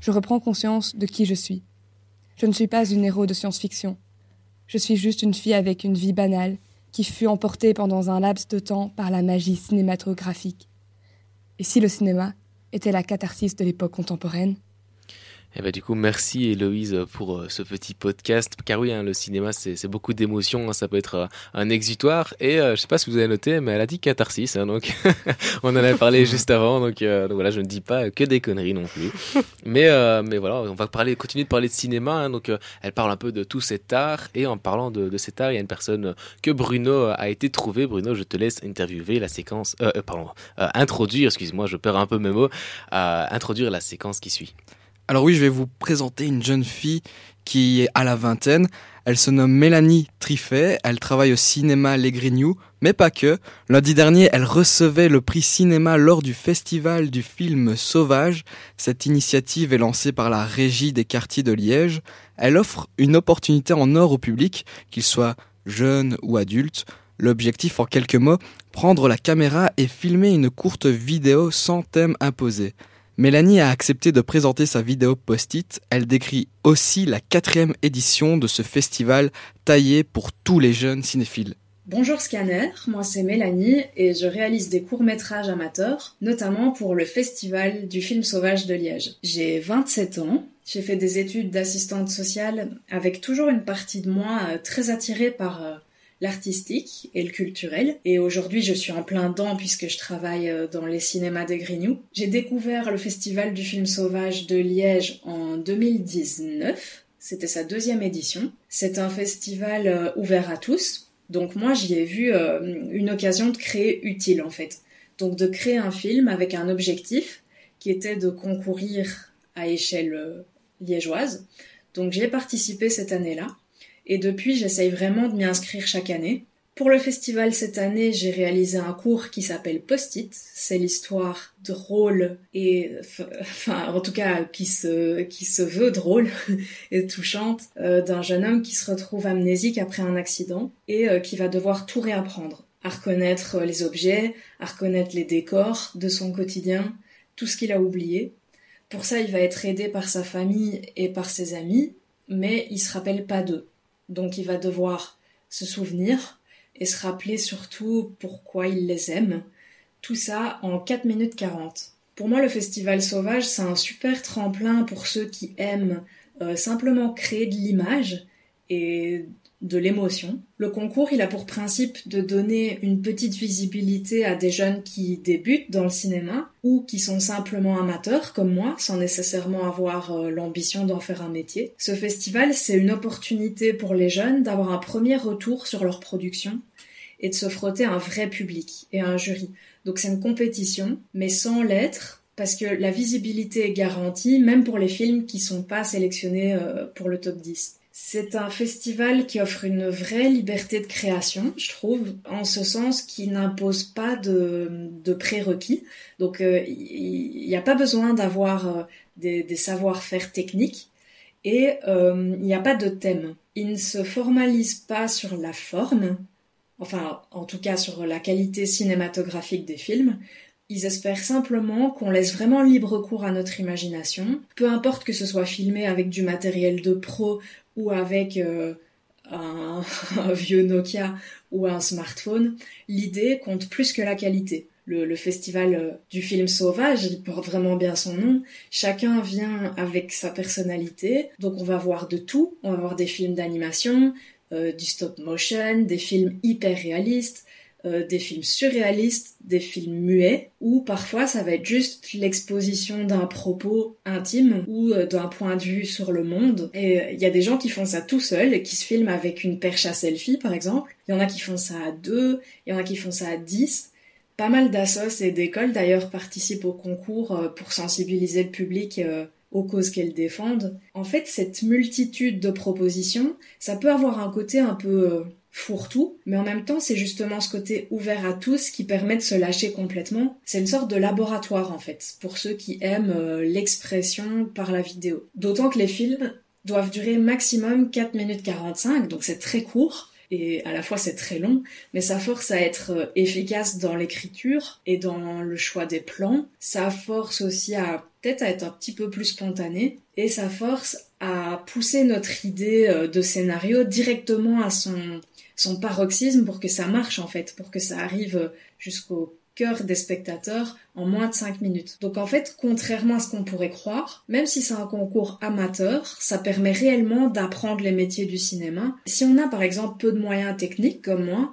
Je reprends conscience de qui je suis. Je ne suis pas une héros de science-fiction. Je suis juste une fille avec une vie banale qui fut emportée pendant un laps de temps par la magie cinématographique. Et si le cinéma était la catharsis de l'époque contemporaine? Eh ben, du coup, merci Héloïse pour euh, ce petit podcast. Car oui, hein, le cinéma, c'est beaucoup d'émotions. hein, ça peut être euh, un exutoire. Et euh, je sais pas si vous avez noté, mais elle a dit catharsis. hein, donc, on en avait parlé juste avant. Donc, euh, donc voilà, je ne dis pas que des conneries non plus. Mais, mais voilà, on va continuer de parler de cinéma. donc, elle parle un peu de tout cet art. Et en parlant de, cet art, il y a une personne que Bruno a été trouvé. Bruno, je te laisse interviewer la séquence. Pardon, introduire, excuse-moi, je perds un peu mes mots. introduire la séquence qui suit. Alors oui, je vais vous présenter une jeune fille qui est à la vingtaine. Elle se nomme Mélanie Triffet, elle travaille au cinéma Les Grignoux, mais pas que. Lundi dernier, elle recevait le prix cinéma lors du festival du film Sauvage. Cette initiative est lancée par la régie des quartiers de Liège. Elle offre une opportunité en or au public, qu'il soit jeune ou adulte. L'objectif, en quelques mots, prendre la caméra et filmer une courte vidéo sans thème imposé. Mélanie a accepté de présenter sa vidéo post-it. Elle décrit aussi la quatrième édition de ce festival taillé pour tous les jeunes cinéphiles. Bonjour Scanner, moi c'est Mélanie et je réalise des courts-métrages amateurs, notamment pour le festival du film sauvage de Liège. J'ai 27 ans, j'ai fait des études d'assistante sociale avec toujours une partie de moi euh, très attirée par euh, l'artistique et le culturel. Et aujourd'hui, je suis en plein dedans puisque je travaille euh, dans les cinémas des Grignoux. J'ai découvert le Festival du film sauvage de Liège en 2019. C'était sa deuxième édition. C'est un festival euh, ouvert à tous. Donc moi, j'y ai vu euh, une occasion de créer utile en fait. Donc de créer un film avec un objectif qui était de concourir à échelle liégeoise. Donc j'ai participé cette année-là. Et depuis, j'essaye vraiment de m'y inscrire chaque année. Pour le festival cette année, j'ai réalisé un cours qui s'appelle Post-it. C'est l'histoire drôle et, enfin, en tout cas, qui se, qui se veut drôle et touchante euh, d'un jeune homme qui se retrouve amnésique après un accident et euh, qui va devoir tout réapprendre. À reconnaître les objets, à reconnaître les décors de son quotidien, tout ce qu'il a oublié. Pour ça, il va être aidé par sa famille et par ses amis, mais il se rappelle pas d'eux. Donc il va devoir se souvenir et se rappeler surtout pourquoi il les aime. Tout ça en 4 minutes 40. Pour moi, le Festival Sauvage, c'est un super tremplin pour ceux qui aiment euh, simplement créer de l'image et de l'émotion. Le concours, il a pour principe de donner une petite visibilité à des jeunes qui débutent dans le cinéma ou qui sont simplement amateurs comme moi, sans nécessairement avoir euh, l'ambition d'en faire un métier. Ce festival, c'est une opportunité pour les jeunes d'avoir un premier retour sur leur production et de se frotter à un vrai public et à un jury. Donc c'est une compétition, mais sans l'être, parce que la visibilité est garantie, même pour les films qui sont pas sélectionnés euh, pour le top 10. C'est un festival qui offre une vraie liberté de création, je trouve, en ce sens qu'il n'impose pas de, prérequis. Donc euh, il n'y a pas besoin d'avoir euh, des, des savoir-faire techniques et euh, il n'y a pas de thème. Il ne se formalise pas sur la forme, enfin en tout cas sur la qualité cinématographique des films. Ils espèrent simplement qu'on laisse vraiment libre cours à notre imagination, peu importe que ce soit filmé avec du matériel de pro ou avec euh, un, vieux Nokia ou un smartphone, l'idée compte plus que la qualité. Le, le festival euh, du film sauvage, il porte vraiment bien son nom. Chacun vient avec sa personnalité, donc on va voir de tout. On va voir des films d'animation, euh, du stop motion, des films hyper réalistes, euh, des films surréalistes, des films muets, ou parfois ça va être juste l'exposition d'un propos intime ou euh, d'un point de vue sur le monde. Et il y a des gens qui font ça tout seuls, qui se filment avec une perche à selfie par exemple. Il y en a qui font ça à deux, il y en a qui font ça à dix. Pas mal d'assos et d'écoles d'ailleurs participent au concours euh, pour sensibiliser le public euh, aux causes qu'elles défendent. En fait, cette multitude de propositions, ça peut avoir un côté un peu euh, fourre-tout, mais en même temps, c'est justement ce côté ouvert à tous qui permet de se lâcher complètement. C'est une sorte de laboratoire en fait, pour ceux qui aiment euh, l'expression par la vidéo. D'autant que les films doivent durer maximum 4 minutes 45, donc c'est très court et à la fois c'est très long, mais ça force à être euh, efficace dans l'écriture et dans le choix des plans. Ça force aussi à peut-être à être un petit peu plus spontané et ça force à pousser notre idée euh, de scénario directement à son son paroxysme pour que ça marche en fait, pour que ça arrive jusqu'au cœur des spectateurs en moins de 5 minutes. Donc en fait, contrairement à ce qu'on pourrait croire, même si c'est un concours amateur, ça permet réellement d'apprendre les métiers du cinéma. Si on a par exemple peu de moyens techniques comme moi,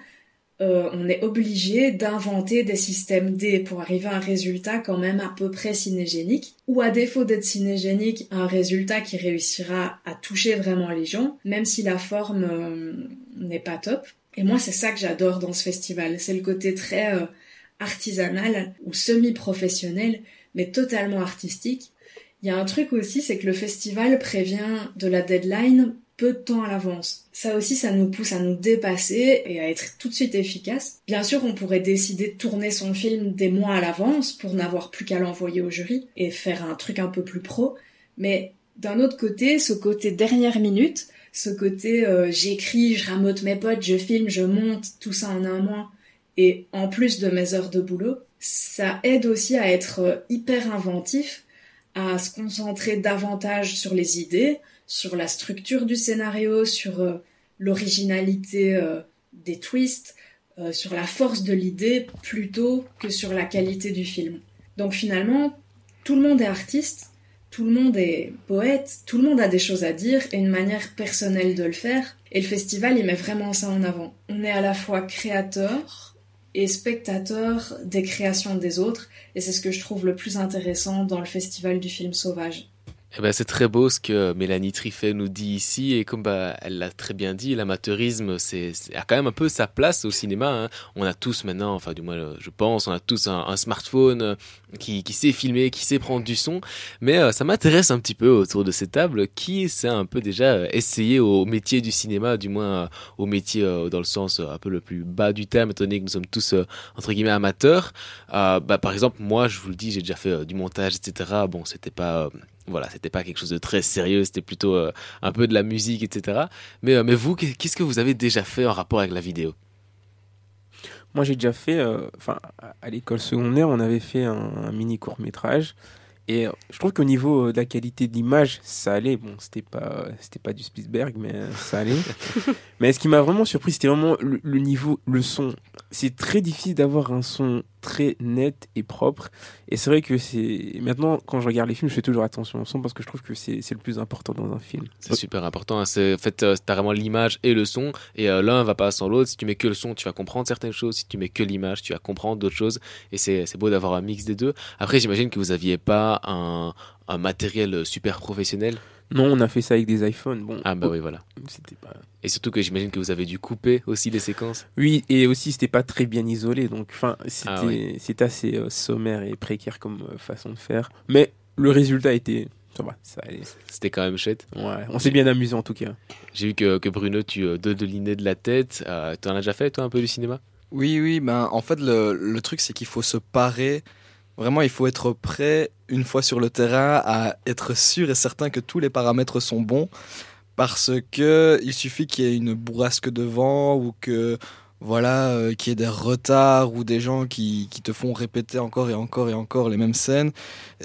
euh, on est obligé d'inventer des systèmes D pour arriver à un résultat quand même à peu près cinégénique, ou à défaut d'être cinégénique, un résultat qui réussira à toucher vraiment les gens, même si la forme euh, n'est pas top. Et moi, c'est ça que j'adore dans ce festival, c'est le côté très euh, artisanal ou semi-professionnel, mais totalement artistique. Il y a un truc aussi, c'est que le festival prévient de la deadline peu de temps à l'avance. Ça aussi, ça nous pousse à nous dépasser et à être tout de suite efficace. Bien sûr, on pourrait décider de tourner son film des mois à l'avance pour n'avoir plus qu'à l'envoyer au jury et faire un truc un peu plus pro. Mais d'un autre côté, ce côté dernière minute, ce côté euh, j'écris, je ramote mes potes, je filme, je monte, tout ça en un mois, et en plus de mes heures de boulot, ça aide aussi à être euh, hyper inventif, à se concentrer davantage sur les idées, sur la structure du scénario, sur euh, l'originalité euh, des twists, euh, sur la force de l'idée plutôt que sur la qualité du film. Donc finalement, tout le monde est artiste, tout le monde est poète, tout le monde a des choses à dire et une manière personnelle de le faire. Et le festival, il met vraiment ça en avant. On est à la fois créateur et spectateur des créations des autres, et c'est ce que je trouve le plus intéressant dans le festival du film sauvage. Eh ben, c'est très beau ce que Mélanie Triffet nous dit ici et comme bah, elle l'a très bien dit, l'amateurisme c'est a quand même un peu sa place au cinéma. hein. On a tous maintenant, enfin du moins je pense, on a tous un, smartphone qui, qui sait filmer, qui sait prendre du son. Mais euh, ça m'intéresse un petit peu autour de ces tables qui s'est un peu déjà euh, essayé au métier du cinéma, du moins euh, au métier dans le sens un peu le plus bas du terme, étant donné que nous sommes tous entre guillemets amateurs. Bah, par exemple, moi je vous le dis, j'ai déjà fait du montage, etc. Bon, c'était pas voilà, c'était pas quelque chose de très sérieux, c'était plutôt un peu de la musique, etc. Mais, mais vous, qu'est- qu'est-ce que vous avez déjà fait en rapport avec la vidéo? Moi, j'ai déjà fait, euh, enfin, à- l'école secondaire, on avait fait un, un mini court métrage. Et euh, je trouve qu'au niveau euh, de la qualité de l'image, ça allait. Bon, c'était pas, c'était pas du Spielberg, mais euh, ça allait. mais ce qui m'a vraiment surpris, c'était vraiment le, le niveau, le son. C'est très difficile d'avoir un son très net et propre. Et c'est vrai que c'est maintenant quand je regarde les films, je fais toujours attention au son parce que je trouve que c'est c'est le plus important dans un film. C'est super important. hein. C'est, en fait, euh, t'as vraiment l'image et le son, et euh, l'un va pas sans l'autre. Si tu mets que le son, tu vas comprendre certaines choses. Si tu mets que l'image, tu vas comprendre d'autres choses. Et c'est, c'est beau d'avoir un mix des deux. Après, j'imagine que vous aviez pas un, un matériel super professionnel. Non, on a fait ça avec des iPhones. Bon, Ah bah oui, voilà. c'était pas. Et surtout que j'imagine que vous avez dû couper aussi les séquences. Oui, et aussi c'était pas très bien isolé, donc enfin c'était Ah oui. assez euh, sommaire et précaire comme euh, façon de faire. Mais le résultat était. C'était quand même chouette. Ouais, on s'est bien amusé en tout cas. J'ai vu que, que Bruno, tu euh, dodelinais de la tête. Euh, T'en as déjà fait, toi, un peu du cinéma? Oui, oui, ben en fait le, le truc c'est qu'il faut se parer. Vraiment, il faut être prêt une fois sur le terrain à être sûr et certain que tous les paramètres sont bons, parce que il suffit qu'il y ait une bourrasque de vent ou que voilà euh, qu'il y ait des retards ou des gens qui, qui te font répéter encore et encore et encore les mêmes scènes.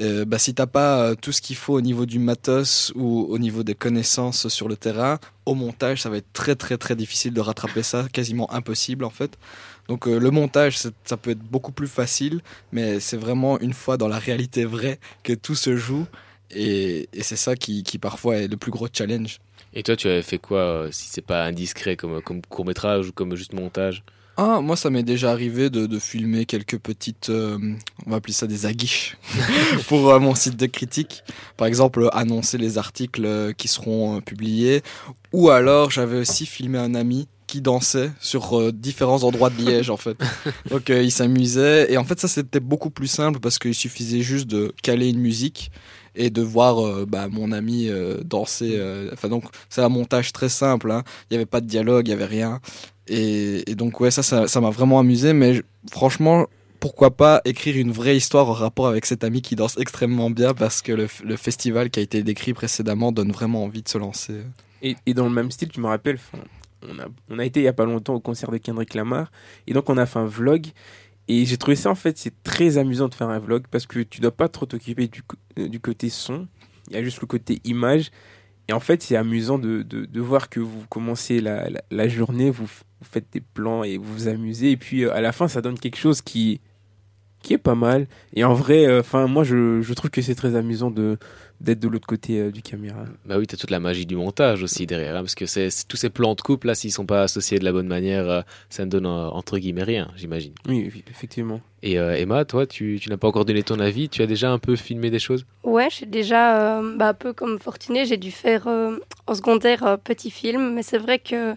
Euh, bah, si t'as pas euh, tout ce qu'il faut au niveau du matos ou au niveau des connaissances sur le terrain, au montage, ça va être très très très difficile de rattraper ça, quasiment impossible en fait. Donc euh, le montage, ça peut être beaucoup plus facile, mais c'est vraiment une fois dans la réalité vraie que tout se joue. Et, et c'est ça qui, qui parfois est le plus gros challenge. Et toi, tu avais fait quoi, euh, si c'est pas indiscret, comme, comme court-métrage ou comme juste montage? Ah, moi, ça m'est déjà arrivé de, de filmer quelques petites, euh, on va appeler ça des aguiches, pour euh, mon site de critique. Par exemple, annoncer les articles qui seront euh, publiés. Ou alors, j'avais aussi filmé un ami qui dansait sur euh, différents endroits de Liège, en fait. Donc, euh, il s'amusait. Et en fait, ça, c'était beaucoup plus simple parce qu'il suffisait juste de caler une musique et de voir euh, bah, mon ami euh, danser. euh, Enfin, donc, c'est un montage très simple. hein. Il n'y avait pas de dialogue, il n'y avait rien. Et, et donc ouais, ça, ça, ça m'a vraiment amusé. Mais je- franchement, pourquoi pas écrire une vraie histoire en rapport avec cet ami qui danse extrêmement bien parce que le, festival qui a été décrit précédemment donne vraiment envie de se lancer. Et, et dans le même style, tu me rappelles, on a, on a été il y a pas longtemps au concert de Kendrick Lamar, et donc on a fait un vlog. Et j'ai trouvé ça en fait, c'est très amusant de faire un vlog parce que tu dois pas trop t'occuper du, euh, du côté son, il y a juste le côté image. Et en fait, c'est amusant de, de, de voir que vous commencez la, la, journée, vous, vous faites des plans et vous vous amusez. Et puis euh, à la fin, ça donne quelque chose qui, qui est pas mal. Et en vrai, euh, enfin moi, je, je trouve que c'est très amusant de d'être de l'autre côté euh, du caméra. Bah oui, t'as toute la magie du montage aussi derrière, hein, parce que c'est tous ces plans de couple là, s'ils sont pas associés de la bonne manière, euh, ça ne donne euh, entre guillemets rien, j'imagine. Oui, oui, effectivement. Et euh, Emma, toi, tu, tu n'as pas encore donné ton avis, tu as déjà un peu filmé des choses? Ouais, j'ai déjà, euh, bah, un peu comme Fortuné, j'ai dû faire euh, en secondaire euh, petit film, mais c'est vrai que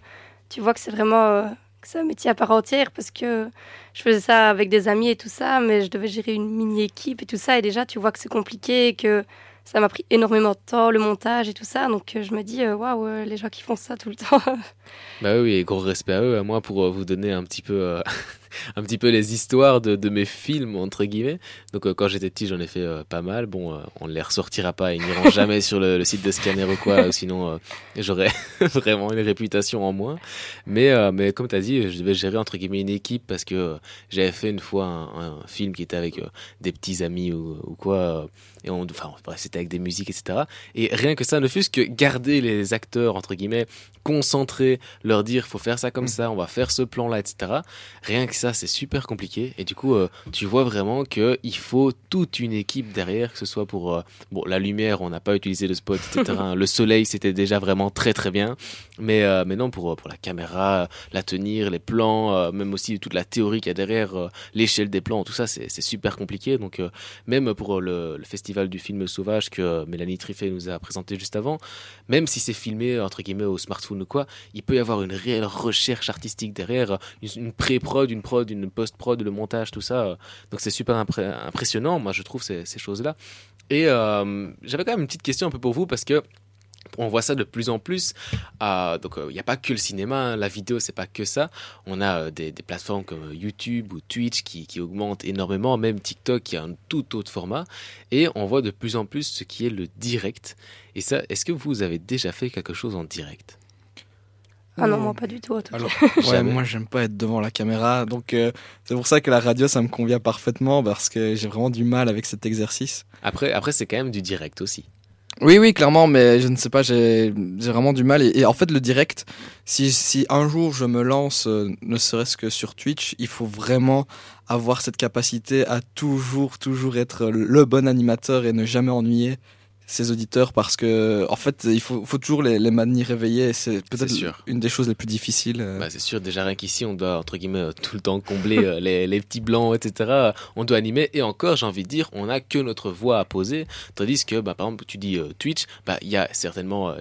tu vois que c'est vraiment euh, que c'est un métier à part entière parce que je faisais ça avec des amis et tout ça, mais je devais gérer une mini équipe et tout ça, et déjà tu vois que c'est compliqué, et que ça m'a pris énormément de temps, le montage et tout ça, donc euh, je me dis, euh, waouh, euh, les gens qui font ça tout le temps. Bah oui, et gros respect à eux, à moi, pour vous donner un petit peu, un petit peu les histoires de, de mes films, entre guillemets. Donc, euh, quand j'étais petit, j'en ai fait euh, pas mal. Bon, euh, on ne les ressortira pas, ils n'iront jamais sur le, le site de Scanner ou quoi, sinon j'aurais vraiment une réputation en moins. Mais, mais comme tu as dit, je devais gérer, entre guillemets, une équipe parce que j'avais fait une fois un, un film qui était avec des petits amis ou, ou quoi. et on, enfin, c'était avec des musiques, etc. Et rien que ça, ne fût-ce que garder les acteurs, entre guillemets, concentrés, leur dire faut faire ça comme ça, on va faire ce plan-là, etc. Rien que ça, c'est super compliqué. Et du coup, euh, tu vois vraiment que il faut toute une équipe derrière, que ce soit pour euh, bon la lumière, on n'a pas utilisé le spot, etc. le soleil, c'était déjà vraiment très très bien. Mais euh, mais non pour pour la caméra, la tenir, les plans, même aussi toute la théorie qu'il y a derrière, l'échelle des plans, tout ça, c'est super compliqué. Donc même pour le, le festival du film sauvage que Mélanie Triffet nous a présenté juste avant, même si c'est filmé entre guillemets au smartphone il peut y avoir une réelle recherche artistique derrière, une, pré-prod, une prod, une post-prod, le montage, tout ça. euh, Donc c'est super impressionnant, moi je trouve ces, choses-là. Et euh, j'avais quand même une petite question un peu pour vous parce que on voit ça de plus en plus. Euh, donc il n'y a pas que le cinéma, hein, la vidéo c'est pas que ça. On a euh, des, des plateformes comme YouTube ou Twitch qui, qui augmentent énormément, même TikTok qui a un tout autre format. Et on voit de plus en plus ce qui est le direct. Et ça, est-ce que vous avez déjà fait quelque chose en direct? Ah non, moi pas du tout. En tout Alors, cas. ouais, Jamais. moi j'aime pas être devant la caméra, donc euh, c'est pour ça que la radio ça me convient parfaitement parce que j'ai vraiment du mal avec cet exercice. Après, après c'est quand même du direct aussi. Oui, oui, clairement, mais je ne sais pas, j'ai j'ai vraiment du mal. Et, et en fait, le direct, si, si un jour je me lance, euh, ne serait-ce que sur Twitch, il faut vraiment avoir cette capacité à toujours, toujours être le bon animateur et ne jamais ennuyer ses auditeurs parce que, en fait, il faut, faut toujours les, les maintenir réveillés c'est peut-être une des choses les plus difficiles. euh. Bah, c'est sûr, déjà rien qu'ici, on doit entre guillemets euh, tout le temps combler euh, les, les petits blancs, etc. On doit animer et encore, j'ai envie de dire, on n'a que notre voix à poser. Tandis que, bah, par exemple, tu dis euh, Twitch, bah, il y a certainement euh,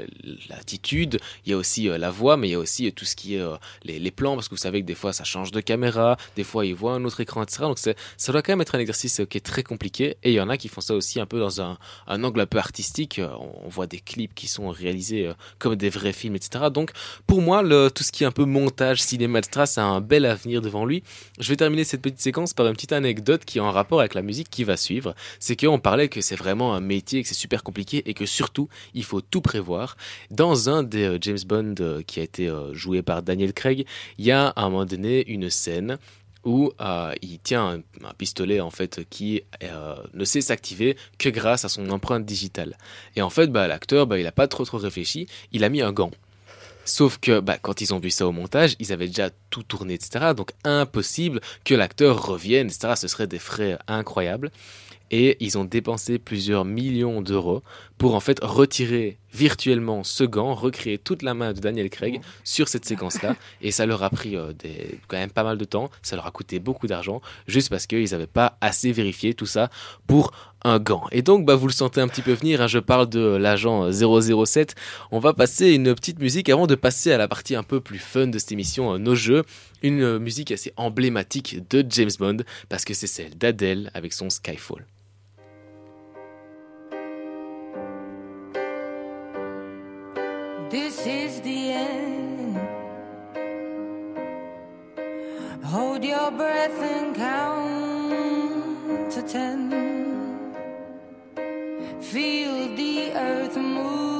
l'attitude, il y a aussi euh, la voix, mais il y a aussi tout ce qui est les, les plans, parce que vous savez que des fois ça change de caméra, des fois ils voient un autre écran, etc. Donc ça doit quand même être un exercice qui est très compliqué. Et il y en a qui font ça aussi un peu dans un, un angle un peu artistique. Euh, On, voit des clips qui sont réalisés euh, comme des vrais films, etc. Donc pour moi, tout ce qui est un peu montage, cinéma, etc., ça a un bel avenir devant lui. Je vais terminer cette petite séquence par une petite anecdote qui est en rapport avec la musique qui va suivre. C'est qu'on parlait que c'est vraiment un métier, que c'est super compliqué et que surtout, il faut tout prévoir. Dans un des euh, James Bond qui a été joué par Daniel Craig, il y a à un moment donné une scène où euh, il tient un, pistolet en fait qui euh, ne sait s'activer que grâce à son empreinte digitale. Et en fait, bah, l'acteur, bah, il a pas trop trop réfléchi, il a mis un gant. Sauf que bah, quand ils ont vu ça au montage, ils avaient déjà tout tourné, etc. Donc impossible que l'acteur revienne, etc. Ce serait des frais incroyables. Et ils ont dépensé plusieurs millions d'euros pour en fait retirer virtuellement ce gant, recréer toute la main de Daniel Craig sur cette séquence-là. Et ça leur a pris euh, des, quand même pas mal de temps, ça leur a coûté beaucoup d'argent, juste parce qu'ils n'avaient pas assez vérifié tout ça pour un gant. Et donc, bah, vous le sentez un petit peu venir, hein, je parle de l'agent 007. On va passer une petite musique avant de passer à la partie un peu plus fun de cette émission, euh, nos jeux. Une euh, musique assez emblématique de James Bond, parce que c'est celle d'Adele avec son Skyfall. This is the end. Hold your breath and count to ten. Feel the earth move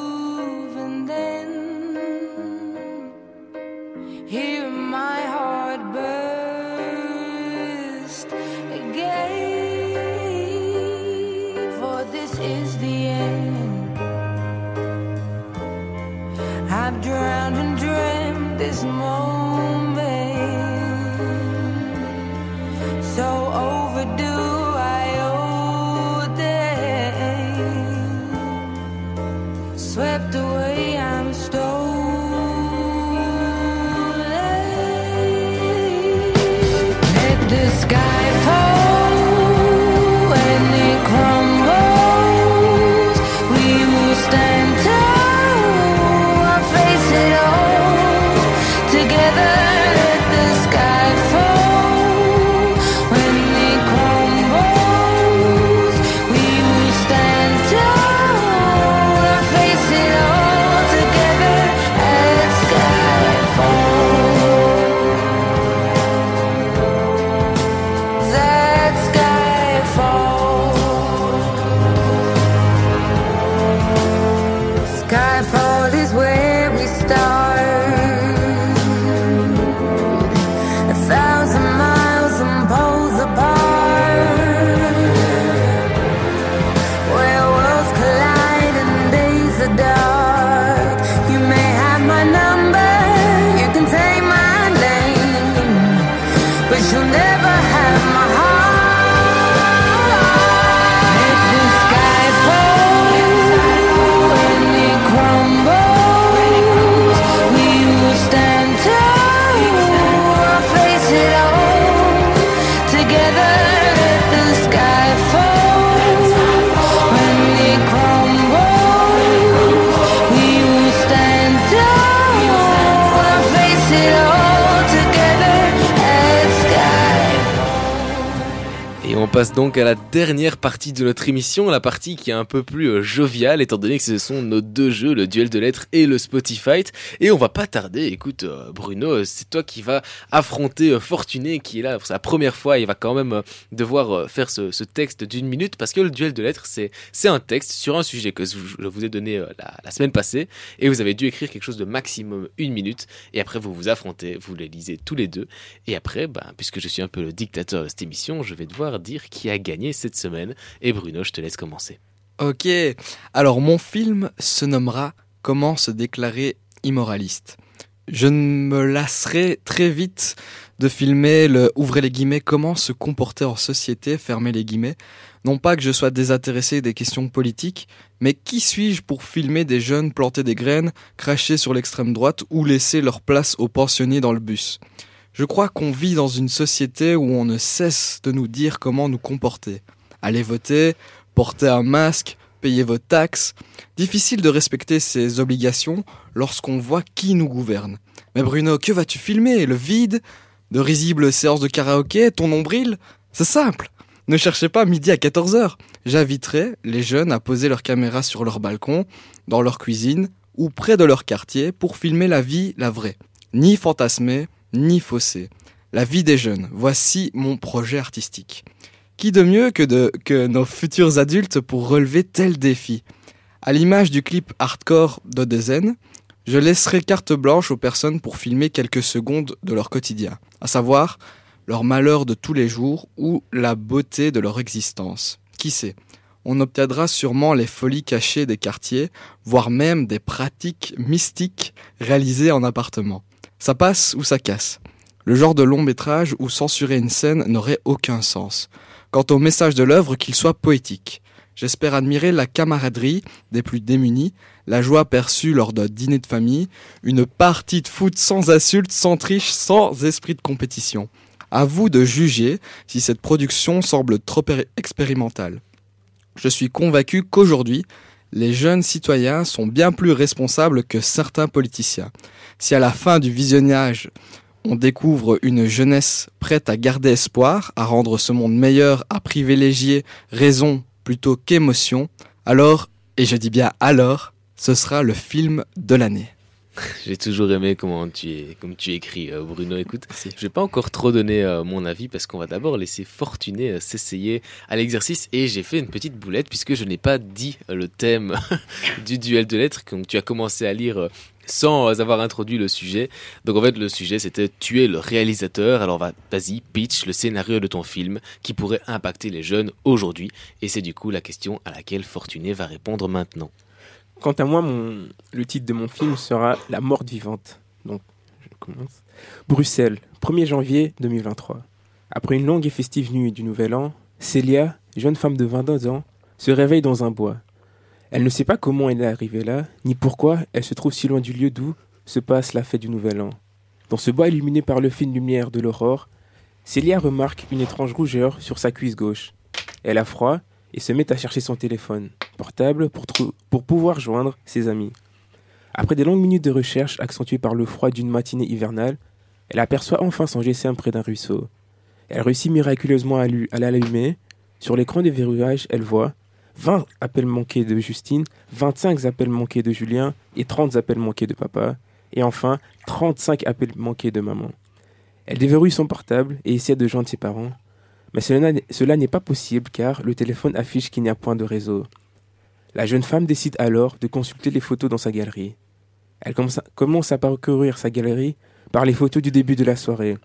donc à la dernière partie de notre émission, la partie qui est un peu plus euh, joviale, étant donné que ce sont nos deux jeux, le duel de lettres et le Spotify. Et on va pas tarder, écoute euh, Bruno, euh, c'est toi qui vas affronter Fortuné, qui est là pour sa première fois, il va quand même devoir faire ce, texte d'une minute, parce que le duel de lettres, c'est un texte sur un sujet que je vous ai donné la, semaine passée, et vous avez dû écrire quelque chose de maximum une minute, et après vous vous affrontez, vous les lisez tous les deux, et après, ben, puisque je suis un peu le dictateur de cette émission, je vais devoir dire qui a gagné cette semaine. Et Bruno, je te laisse commencer. Ok, alors mon film se nommera Comment se déclarer immoraliste. Je me lasserai très vite de filmer le ouvrez les guillemets comment se comporter en société fermez les guillemets. Non pas que je sois désintéressé des questions politiques, mais qui suis-je pour filmer des jeunes planter des graines, cracher sur l'extrême droite ou laisser leur place aux pensionnés dans le bus? Je crois qu'on vit dans une société où on ne cesse de nous dire comment nous comporter. Allez voter, porter un masque, payer vos taxes. Difficile de respecter ses obligations lorsqu'on voit qui nous gouverne. Mais Bruno, que vas-tu filmer? Le vide? De risibles séances de karaoké? Ton nombril? C'est simple Ne cherchez pas midi à 14h. J'inviterai les jeunes à poser leur caméra sur leur balcon, dans leur cuisine ou près de leur quartier pour filmer la vie, la vraie. Ni fantasmée, ni faussée. La vie des jeunes. Voici mon projet artistique. Qui de mieux que, de, que nos futurs adultes pour relever tel défi? À l'image du clip hardcore d'Odezen, je laisserai carte blanche aux personnes pour filmer quelques secondes de leur quotidien, à savoir leur malheur de tous les jours ou la beauté de leur existence. Qui sait? On obtiendra sûrement les folies cachées des quartiers, voire même des pratiques mystiques réalisées en appartement. Ça passe ou ça casse. Le genre de long métrage où censurer une scène n'aurait aucun sens. Quant au message de l'œuvre, qu'il soit poétique. J'espère admirer la camaraderie des plus démunis, la joie perçue lors d'un dîner de famille, une partie de foot sans insulte, sans triche, sans esprit de compétition. À vous de juger si cette production semble trop expérimentale. Je suis convaincu qu'aujourd'hui, les jeunes citoyens sont bien plus responsables que certains politiciens. Si à la fin du visionnage, on découvre une jeunesse prête à garder espoir, à rendre ce monde meilleur, à privilégier raison plutôt qu'émotion, alors, et je dis bien alors, ce sera le film de l'année. J'ai toujours aimé comment tu es, comme tu écris, euh, Bruno. Écoute, je vais pas encore trop donner euh, mon avis parce qu'on va d'abord laisser Fortuné euh, s'essayer à l'exercice et j'ai fait une petite boulette puisque je n'ai pas dit euh, le thème du duel de lettres. Donc tu as commencé à lire sans avoir introduit le sujet. Donc en fait, le sujet c'était tuer le réalisateur. Alors va- vas-y, pitch le scénario de ton film qui pourrait impacter les jeunes aujourd'hui. Et c'est du coup la question à laquelle Fortuné va répondre maintenant. Quant à moi, mon, le titre de mon film sera La morte vivante. Donc, je commence. Bruxelles, 1er janvier 2023. Après une longue et festive nuit du Nouvel An, Célia, jeune femme de 22 ans, se réveille dans un bois. Elle ne sait pas comment elle est arrivée là, ni pourquoi elle se trouve si loin du lieu d'où se passe la fête du Nouvel An. Dans ce bois illuminé par le fine lumière de l'aurore, Célia remarque une étrange rougeur sur sa cuisse gauche. Elle a froid et se met à chercher son téléphone portable pour, pouvoir joindre ses amis. Après des longues minutes de recherche accentuées par le froid d'une matinée hivernale, elle aperçoit enfin son GSM près d'un ruisseau. Elle réussit miraculeusement à l'allumer. Sur l'écran de verrouillage, elle voit 20 appels manqués de Justine, 25 appels manqués de Julien et 30 appels manqués de papa. Et enfin, 35 appels manqués de maman. Elle déverrouille son portable et essaie de joindre ses parents. Mais cela n'est- pas possible car le téléphone affiche qu'il n'y a point de réseau. La jeune femme décide alors de consulter les photos dans sa galerie. Elle commence à, parcourir sa galerie par les photos du début de la soirée.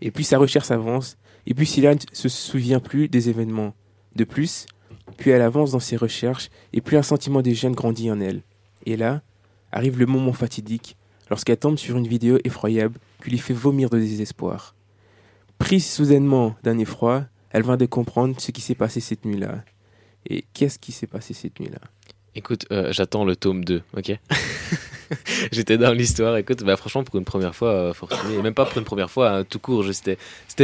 Et puis sa recherche avance, et puis Sylvia ne se souvient plus des événements. De plus, plus elle avance dans ses recherches, et plus un sentiment de gêne grandit en elle. Et là, arrive le moment fatidique, lorsqu'elle tombe sur une vidéo effroyable qui lui fait vomir de désespoir. Prise soudainement d'un effroi, elle vient de comprendre ce qui s'est passé cette nuit-là. Et qu'est-ce qui s'est passé cette nuit-là? Écoute, euh, j'attends le tome 2, ok? J'étais dans l'histoire. Écoute, bah, franchement, pour une première fois, euh, fortuné, et même pas pour une première fois, hein, tout court, c'était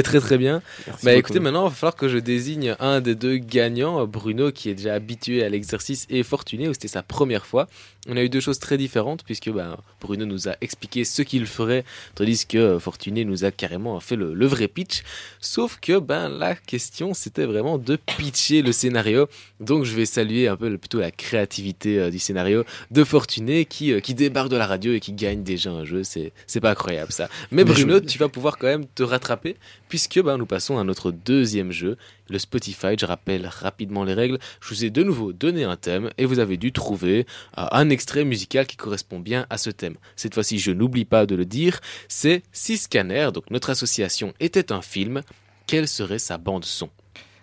très très bien. Merci Bah beaucoup. écoutez, maintenant, il va falloir que je désigne un des deux gagnants, Bruno, qui est déjà habitué à l'exercice, et Fortuné, où c'était sa première fois. On a eu deux choses très différentes, puisque bah, Bruno nous a expliqué ce qu'il ferait, tandis que euh, Fortuné nous a carrément fait le, le vrai pitch. Sauf que ben, la question, c'était vraiment de pitcher le scénario. Donc je vais saluer un peu plutôt la créativité euh, du scénario de Fortuné, qui, euh, qui débarque de la radio et qui gagne déjà un jeu. C'est c'est pas incroyable ça. Mais Bruno, tu vas pouvoir quand même te rattraper puisque ben, nous passons à notre deuxième jeu, le Spotify. Je rappelle rapidement les règles. Je vous ai de nouveau donné un thème et vous avez dû trouver euh, un extrait musical qui correspond bien à ce thème. Cette fois-ci, je n'oublie pas de le dire, c'est Si Scanner, donc notre association, était un film, quelle serait sa bande son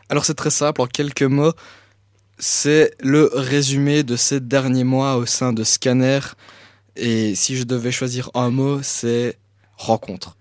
Alors c'est très simple, en quelques mots, c'est le résumé de ces derniers mois au sein de Scanner. Et si je devais choisir un mot, c'est rencontre.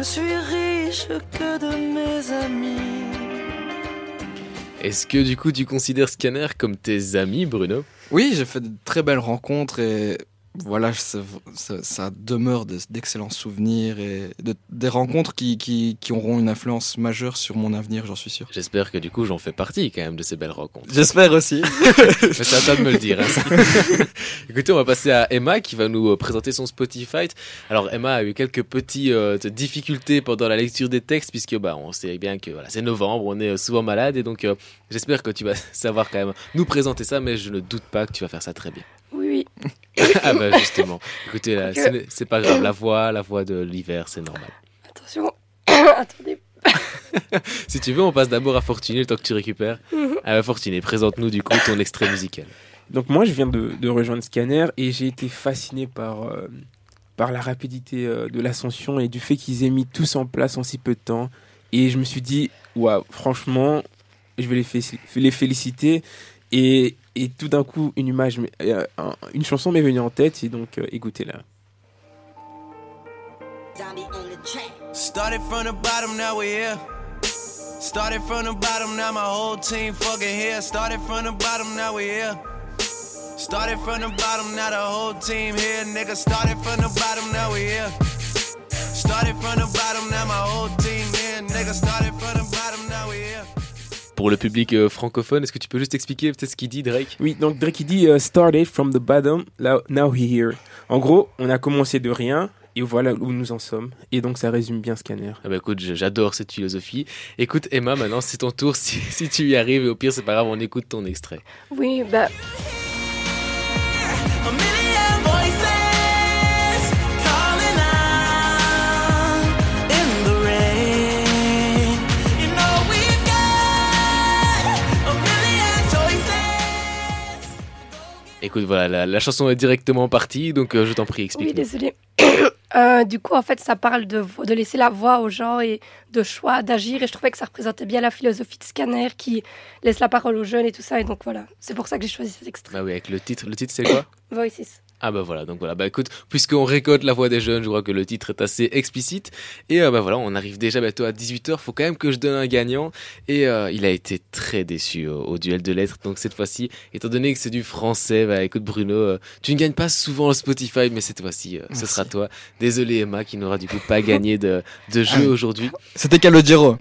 Je suis riche que de mes amis. Est-ce que du coup tu considères Scanner comme tes amis, Bruno? Oui, j'ai fait de très belles rencontres et voilà, ça, ça- ça demeure d'excellents souvenirs et de- des rencontres qui, qui, qui auront une influence majeure sur mon avenir, j'en suis sûr. J'espère que du coup j'en fais partie quand même de ces belles rencontres. J'espère aussi. Mais c'est à toi de me le dire. hein. Écoutez, on va passer à Emma qui va nous euh, présenter son Spotify. Alors Emma a eu quelques petites euh, difficultés pendant la lecture des textes puisque bah on sait bien que voilà c'est novembre, on est euh, souvent malade et donc euh, j'espère que tu vas savoir quand même nous présenter ça, mais je ne doute pas que tu vas faire ça très bien. Oui, ah bah justement. Écoutez, ce n'est- c'est pas grave, la voix, la voix de l'hiver, c'est normal. Attention. Attendez. Si tu veux, on passe d'abord à Fortuné le temps que tu récupères. Euh, Fortuné, présente-nous du coup ton extrait musical. Donc moi, je viens de, de rejoindre Scanner et j'ai été fasciné par, euh, par la rapidité euh, de l'ascension et du fait qu'ils aient mis tous en place en si peu de temps. Et je me suis dit, waouh, franchement, je vais les, fé- les féliciter. Et, et tout d'un coup, une image, euh, un- une chanson m'est venue en tête et donc euh, écoutez-la. Started from the bottom, now we here. Started from the bottom, now my whole team fucking here. Started from the bottom, now we here. Started from the bottom, now the whole team here. Nigga, started from the bottom, now we here. Started from the bottom, now my whole team here. Nigga, started from the Pour le public euh, francophone, est-ce que tu peux juste expliquer peut-être ce qu'il dit, Drake? Oui, donc Drake il dit euh, Started from the bottom, now we here. En gros, on a commencé de rien et voilà où nous en sommes. Et donc ça résume bien Scanner. Ah bah écoute, j'adore cette philosophie. Écoute Emma, maintenant c'est ton tour. Si, si tu y arrives, et au pire c'est pas grave, on écoute ton extrait. Oui, bah. Écoute, voilà, la, la chanson est directement partie, donc euh, je t'en prie, Oui, explique. désolé. Euh, du coup, en fait, ça parle de, de laisser la voix aux gens et de choix, d'agir. Et je trouvais que ça représentait bien la philosophie de Scanner qui laisse la parole aux jeunes et tout ça. Et donc voilà, c'est pour ça que j'ai choisi cet extrait. Bah oui, avec le titre. Le titre c'est quoi? Voices. Ah bah voilà, donc voilà, bah écoute, puisqu'on récolte la voix des jeunes, je crois que le titre est assez explicite. Et euh, bah voilà, on arrive déjà bientôt à 18h, faut quand même que je donne un gagnant. Et euh, il a été très déçu au, au duel de lettres, donc cette fois-ci, étant donné que c'est du français, bah écoute Bruno, euh, tu ne gagnes pas souvent le Spotify, mais cette fois-ci, euh, ce sera toi. Désolé Emma qui n'aura du coup pas gagné de, de jeu aujourd'hui. C'était Calogero.